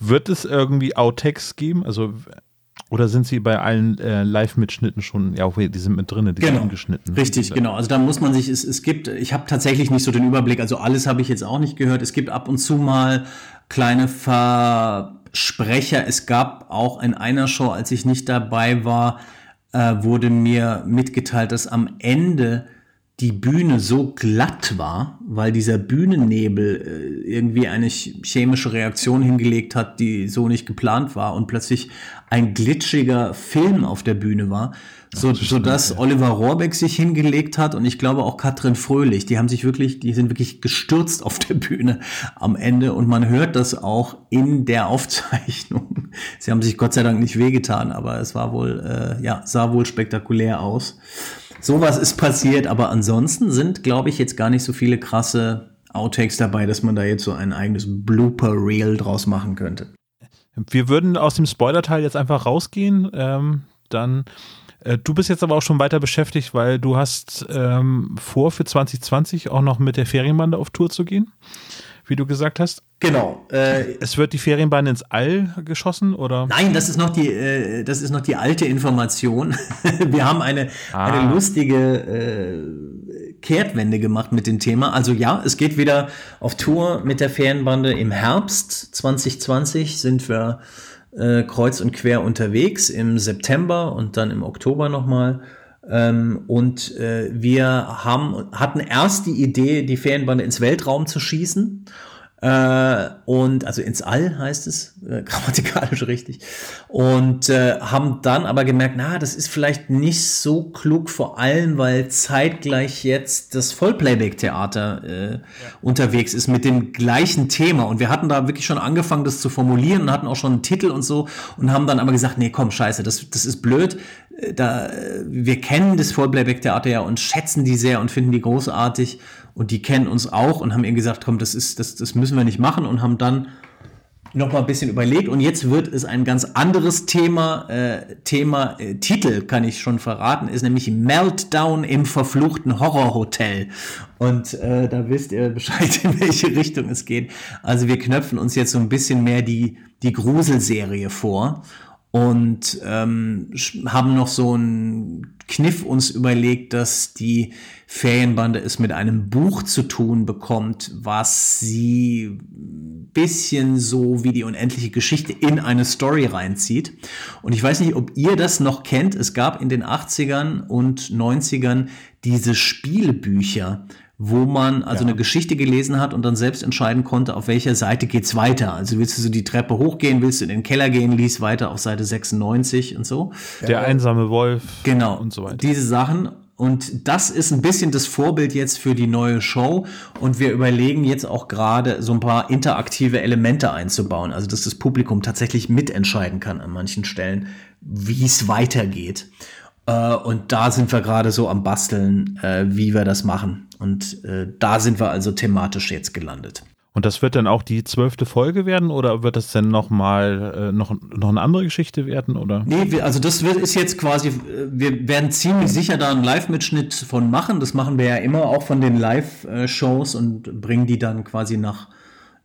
Wird es irgendwie Outtakes geben? Also oder sind sie bei allen äh, Live-Mitschnitten schon, ja, die sind mit drin, die genau. sind geschnitten. Richtig, genau. Also da muss man sich, es, es gibt, ich habe tatsächlich nicht so den Überblick, also alles habe ich jetzt auch nicht gehört. Es gibt ab und zu mal kleine Versprecher. Es gab auch in einer Show, als ich nicht dabei war, äh, wurde mir mitgeteilt, dass am Ende die Bühne so glatt war, weil dieser Bühnennebel äh, irgendwie eine chemische Reaktion hingelegt hat, die so nicht geplant war und plötzlich ein glitschiger Film auf der Bühne war, so, so dass Oliver Rohrbeck sich hingelegt hat und ich glaube auch Katrin Fröhlich, die haben sich wirklich, die sind wirklich gestürzt auf der Bühne am Ende und man hört das auch in der Aufzeichnung. Sie haben sich Gott sei Dank nicht wehgetan, aber es war wohl, äh, ja, sah wohl spektakulär aus. Sowas ist passiert, aber ansonsten sind, glaube ich, jetzt gar nicht so viele krasse Outtakes dabei, dass man da jetzt so ein eigenes Blooper-Reel draus machen könnte. Wir würden aus dem Spoiler-Teil jetzt einfach rausgehen. Ähm, dann, äh, du bist jetzt aber auch schon weiter beschäftigt, weil du hast ähm, vor, für 2020 auch noch mit der Ferienbande auf Tour zu gehen. Wie du gesagt hast. Genau. Äh, es wird die Ferienbahn ins All geschossen, oder? Nein, das ist noch die, äh, das ist noch die alte Information. Wir haben eine, ah. eine lustige äh, Kehrtwende gemacht mit dem Thema. Also ja, es geht wieder auf Tour mit der Ferienbande im Herbst 2020 sind wir äh, kreuz und quer unterwegs im September und dann im Oktober nochmal. Ähm, und äh, wir haben, hatten erst die Idee, die Ferienbande ins Weltraum zu schießen äh, und also ins All heißt es, äh, grammatikalisch richtig. Und äh, haben dann aber gemerkt, na, das ist vielleicht nicht so klug, vor allem, weil zeitgleich jetzt das Vollplayback-Theater äh, ja. unterwegs ist mit dem gleichen Thema. Und wir hatten da wirklich schon angefangen, das zu formulieren und hatten auch schon einen Titel und so und haben dann aber gesagt, nee, komm, scheiße, das, das ist blöd. Äh, da, äh, wir kennen das Vollplayback-Theater ja und schätzen die sehr und finden die großartig und die kennen uns auch und haben ihnen gesagt, komm, das ist, das, das müssen wir nicht machen und haben dann noch mal ein bisschen überlegt und jetzt wird es ein ganz anderes Thema. Äh, Thema äh, Titel kann ich schon verraten, ist nämlich Meltdown im verfluchten Horrorhotel. Und äh, da wisst ihr Bescheid, in welche Richtung es geht. Also wir knöpfen uns jetzt so ein bisschen mehr die die Gruselserie vor und ähm, haben noch so einen Kniff uns überlegt, dass die Ferienbande es mit einem Buch zu tun bekommt, was sie bisschen so wie die unendliche Geschichte in eine Story reinzieht. Und ich weiß nicht, ob ihr das noch kennt. Es gab in den 80ern und 90ern diese Spielbücher, wo man also ja. eine Geschichte gelesen hat und dann selbst entscheiden konnte, auf welcher Seite geht's weiter. Also willst du so die Treppe hochgehen, willst du in den Keller gehen, liest weiter auf Seite 96 und so. Der einsame Wolf. Genau. Und so weiter. Diese Sachen. Und das ist ein bisschen das Vorbild jetzt für die neue Show. Und wir überlegen jetzt auch gerade so ein paar interaktive Elemente einzubauen. Also, dass das Publikum tatsächlich mitentscheiden kann an manchen Stellen, wie es weitergeht. Äh, und da sind wir gerade so am Basteln, äh, wie wir das machen. Und äh, da sind wir also thematisch jetzt gelandet. Und das wird dann auch die zwölfte Folge werden oder wird das dann nochmal äh, noch, noch eine andere Geschichte werden? Oder? Nee, also das wird, ist jetzt quasi, wir werden ziemlich sicher da einen Live-Mitschnitt von machen. Das machen wir ja immer auch von den Live-Shows und bringen die dann quasi nach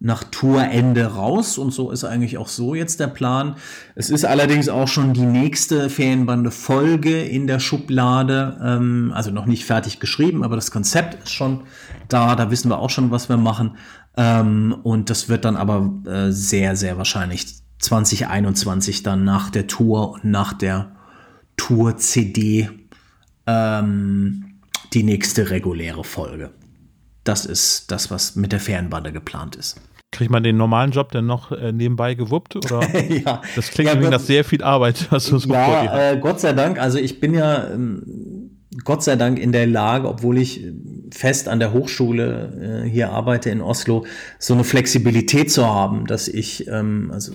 nach Tourende raus und so ist eigentlich auch so jetzt der Plan. Es ist allerdings auch schon die nächste Ferienbande Folge in der Schublade, ähm, also noch nicht fertig geschrieben, aber das Konzept ist schon da, da wissen wir auch schon, was wir machen ähm, und das wird dann aber äh, sehr, sehr wahrscheinlich 2021 dann nach der Tour und nach der Tour-CD ähm, die nächste reguläre Folge. Das ist das, was mit der Fernbande geplant ist. Kriegt man den normalen Job denn noch äh, nebenbei gewuppt? Oder? ja. Das klingt ja, nach sehr viel Arbeit, was du so ja, äh, Gott sei Dank. Also ich bin ja ähm, Gott sei Dank in der Lage, obwohl ich fest an der Hochschule äh, hier arbeite in Oslo, so eine Flexibilität zu haben, dass ich, ähm, also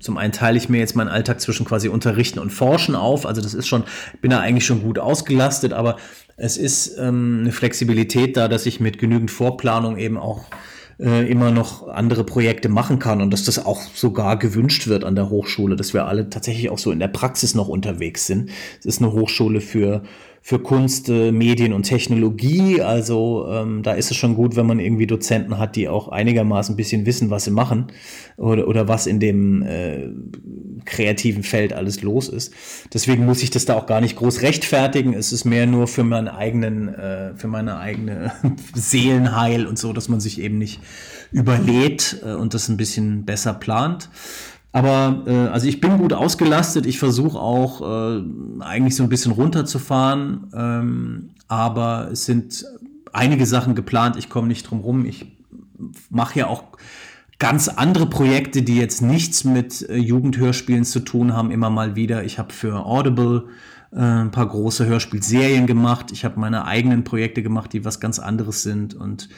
zum einen teile ich mir jetzt meinen Alltag zwischen quasi Unterrichten und Forschen auf. Also das ist schon, bin da eigentlich schon gut ausgelastet, aber es ist ähm, eine Flexibilität da, dass ich mit genügend Vorplanung eben auch äh, immer noch andere Projekte machen kann und dass das auch sogar gewünscht wird an der Hochschule, dass wir alle tatsächlich auch so in der Praxis noch unterwegs sind. Es ist eine Hochschule für für Kunst, äh, Medien und Technologie. Also ähm, da ist es schon gut, wenn man irgendwie Dozenten hat, die auch einigermaßen ein bisschen wissen, was sie machen oder, oder was in dem äh, kreativen Feld alles los ist. Deswegen muss ich das da auch gar nicht groß rechtfertigen. Es ist mehr nur für meinen eigenen, äh, für meine eigene Seelenheil und so, dass man sich eben nicht überlädt äh, und das ein bisschen besser plant. Aber äh, also ich bin gut ausgelastet. Ich versuche auch äh, eigentlich so ein bisschen runterzufahren. Ähm, aber es sind einige Sachen geplant. Ich komme nicht drum rum. Ich mache ja auch ganz andere Projekte, die jetzt nichts mit äh, Jugendhörspielen zu tun haben, immer mal wieder. Ich habe für Audible äh, ein paar große Hörspielserien gemacht. Ich habe meine eigenen Projekte gemacht, die was ganz anderes sind. Und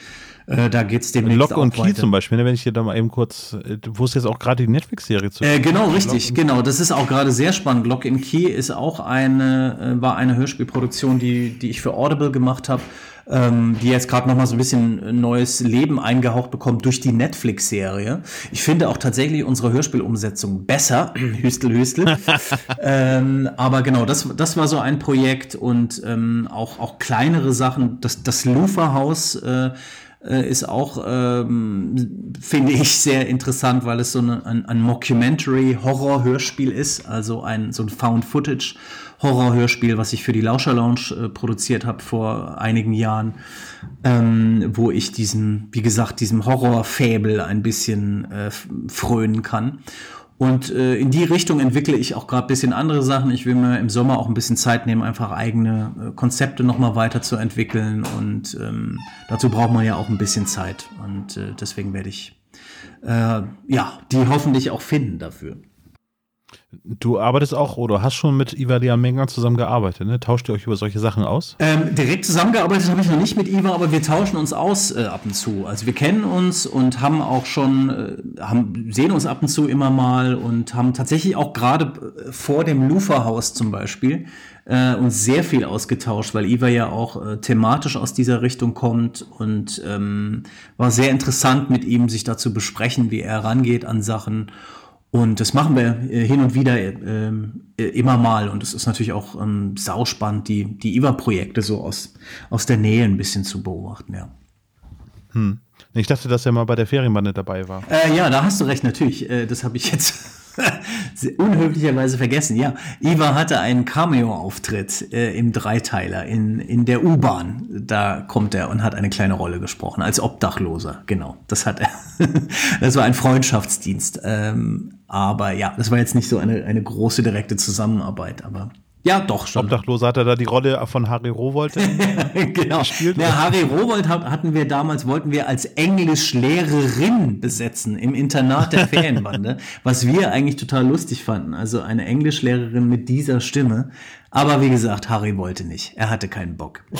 äh, da geht es demnächst Lock und Key weiter. zum Beispiel, ne, wenn ich hier da mal eben kurz, äh, wo ist jetzt auch gerade die Netflix-Serie zu? Äh, genau, richtig, genau. Das ist auch gerade sehr spannend. Lock and Key ist auch eine, äh, war eine Hörspielproduktion, die, die ich für Audible gemacht habe. Ähm, die jetzt gerade noch mal so ein bisschen neues Leben eingehaucht bekommt durch die Netflix-Serie. Ich finde auch tatsächlich unsere Hörspielumsetzung besser. Hüstel, Hüstel. ähm, aber genau, das, das war so ein Projekt und ähm, auch, auch kleinere Sachen. Das, das Lufa-Haus äh, äh, ist auch, ähm, finde ich, sehr interessant, weil es so eine, ein, ein Mockumentary-Horror-Hörspiel ist, also ein so ein Found-Footage. Horror-Hörspiel, was ich für die Lauscher Lounge äh, produziert habe vor einigen Jahren, ähm, wo ich diesen, wie gesagt, diesem Horror-Fable ein bisschen äh, frönen kann. Und äh, in die Richtung entwickle ich auch gerade bisschen andere Sachen. Ich will mir im Sommer auch ein bisschen Zeit nehmen, einfach eigene äh, Konzepte nochmal weiterzuentwickeln. Und ähm, dazu braucht man ja auch ein bisschen Zeit. Und äh, deswegen werde ich äh, ja die hoffentlich auch finden dafür. Du arbeitest auch oder hast schon mit Iva Diamenga zusammengearbeitet, ne? Tauscht ihr euch über solche Sachen aus? Ähm, direkt zusammengearbeitet habe ich noch nicht mit Iva, aber wir tauschen uns aus äh, ab und zu. Also wir kennen uns und haben auch schon, äh, haben, sehen uns ab und zu immer mal und haben tatsächlich auch gerade äh, vor dem Lufa-Haus zum Beispiel äh, uns sehr viel ausgetauscht, weil Iva ja auch äh, thematisch aus dieser Richtung kommt und ähm, war sehr interessant mit ihm, sich dazu besprechen, wie er rangeht an Sachen. Und das machen wir äh, hin und wieder äh, äh, immer mal. Und es ist natürlich auch ähm, sauspannend, die, die IWA-Projekte so aus, aus der Nähe ein bisschen zu beobachten, ja. Hm. Ich dachte, dass er mal bei der Ferienbande dabei war. Äh, ja, da hast du recht, natürlich. Äh, das habe ich jetzt unhöflicherweise vergessen. Ja, Iva hatte einen Cameo-Auftritt äh, im Dreiteiler in, in der U-Bahn. Da kommt er und hat eine kleine Rolle gesprochen, als Obdachloser. Genau, das hat er. das war ein Freundschaftsdienst. Ähm, aber ja, das war jetzt nicht so eine, eine große direkte Zusammenarbeit, aber ja, doch schon. Obdachloser hat er da die Rolle von Harry Rowold genau. gespielt. Ja, Harry Rowold hatten wir damals, wollten wir als Englischlehrerin besetzen im Internat der Ferienbande, was wir eigentlich total lustig fanden. Also eine Englischlehrerin mit dieser Stimme. Aber wie gesagt, Harry wollte nicht. Er hatte keinen Bock.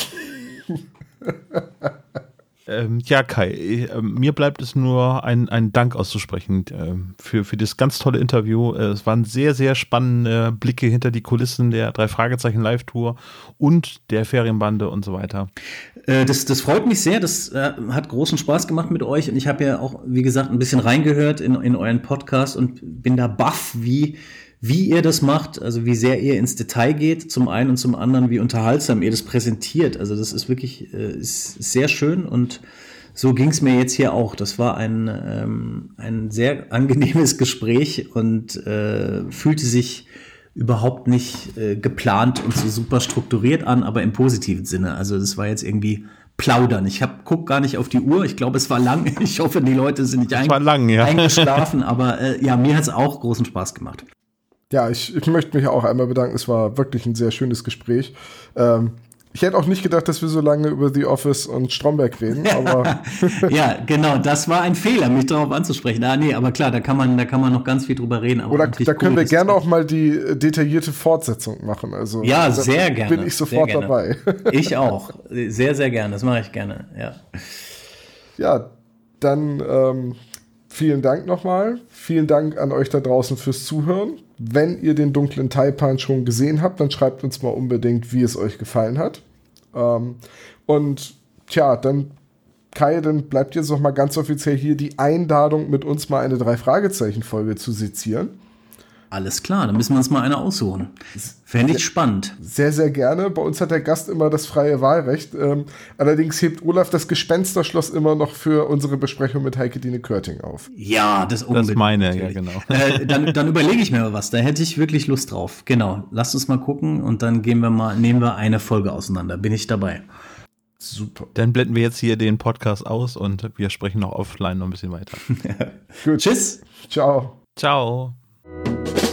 Ähm, ja, Kai, äh, mir bleibt es nur ein, ein Dank auszusprechen äh, für, für das ganz tolle Interview. Äh, es waren sehr, sehr spannende Blicke hinter die Kulissen der drei Fragezeichen Live-Tour und der Ferienbande und so weiter. Äh, das, das freut mich sehr. Das äh, hat großen Spaß gemacht mit euch. Und ich habe ja auch, wie gesagt, ein bisschen reingehört in, in euren Podcast und bin da baff, wie wie ihr das macht, also wie sehr ihr ins Detail geht, zum einen und zum anderen, wie unterhaltsam ihr das präsentiert. Also das ist wirklich äh, ist sehr schön und so ging es mir jetzt hier auch. Das war ein, ähm, ein sehr angenehmes Gespräch und äh, fühlte sich überhaupt nicht äh, geplant und so super strukturiert an, aber im positiven Sinne. Also das war jetzt irgendwie plaudern. Ich hab, guck gar nicht auf die Uhr. Ich glaube, es war lang. Ich hoffe, die Leute sind nicht ein lang, ja. eingeschlafen. Aber äh, ja, mir hat es auch großen Spaß gemacht. Ja, ich, ich möchte mich auch einmal bedanken. Es war wirklich ein sehr schönes Gespräch. Ähm, ich hätte auch nicht gedacht, dass wir so lange über The Office und Stromberg reden, aber. ja, genau, das war ein Fehler, mich darauf anzusprechen. Ah, nee, aber klar, da kann man, da kann man noch ganz viel drüber reden. Oder da können wir gerne auch mal die äh, detaillierte Fortsetzung machen. Also, ja, sehr gerne. Bin ich sofort dabei. ich auch. Sehr, sehr gerne. Das mache ich gerne, ja. Ja, dann ähm, vielen Dank nochmal. Vielen Dank an euch da draußen fürs Zuhören. Wenn ihr den dunklen Taipan schon gesehen habt, dann schreibt uns mal unbedingt, wie es euch gefallen hat. Ähm, und tja, dann Kai, dann bleibt jetzt noch mal ganz offiziell hier die Einladung, mit uns mal eine Drei-Fragezeichen-Folge zu sezieren. Alles klar, dann müssen wir uns mal eine aussuchen. Fände ich spannend. Sehr, sehr gerne. Bei uns hat der Gast immer das freie Wahlrecht. Ähm, allerdings hebt Olaf das Gespensterschloss immer noch für unsere Besprechung mit Heike Dine Körting auf. Ja, das unbedingt. Das meine, ja, genau. Äh, dann, dann überlege ich mir mal was. Da hätte ich wirklich Lust drauf. Genau. Lasst uns mal gucken und dann gehen wir mal, nehmen wir eine Folge auseinander. Bin ich dabei. Super. Dann blenden wir jetzt hier den Podcast aus und wir sprechen noch offline noch ein bisschen weiter. Gut. Tschüss. Ciao. Ciao. Thank you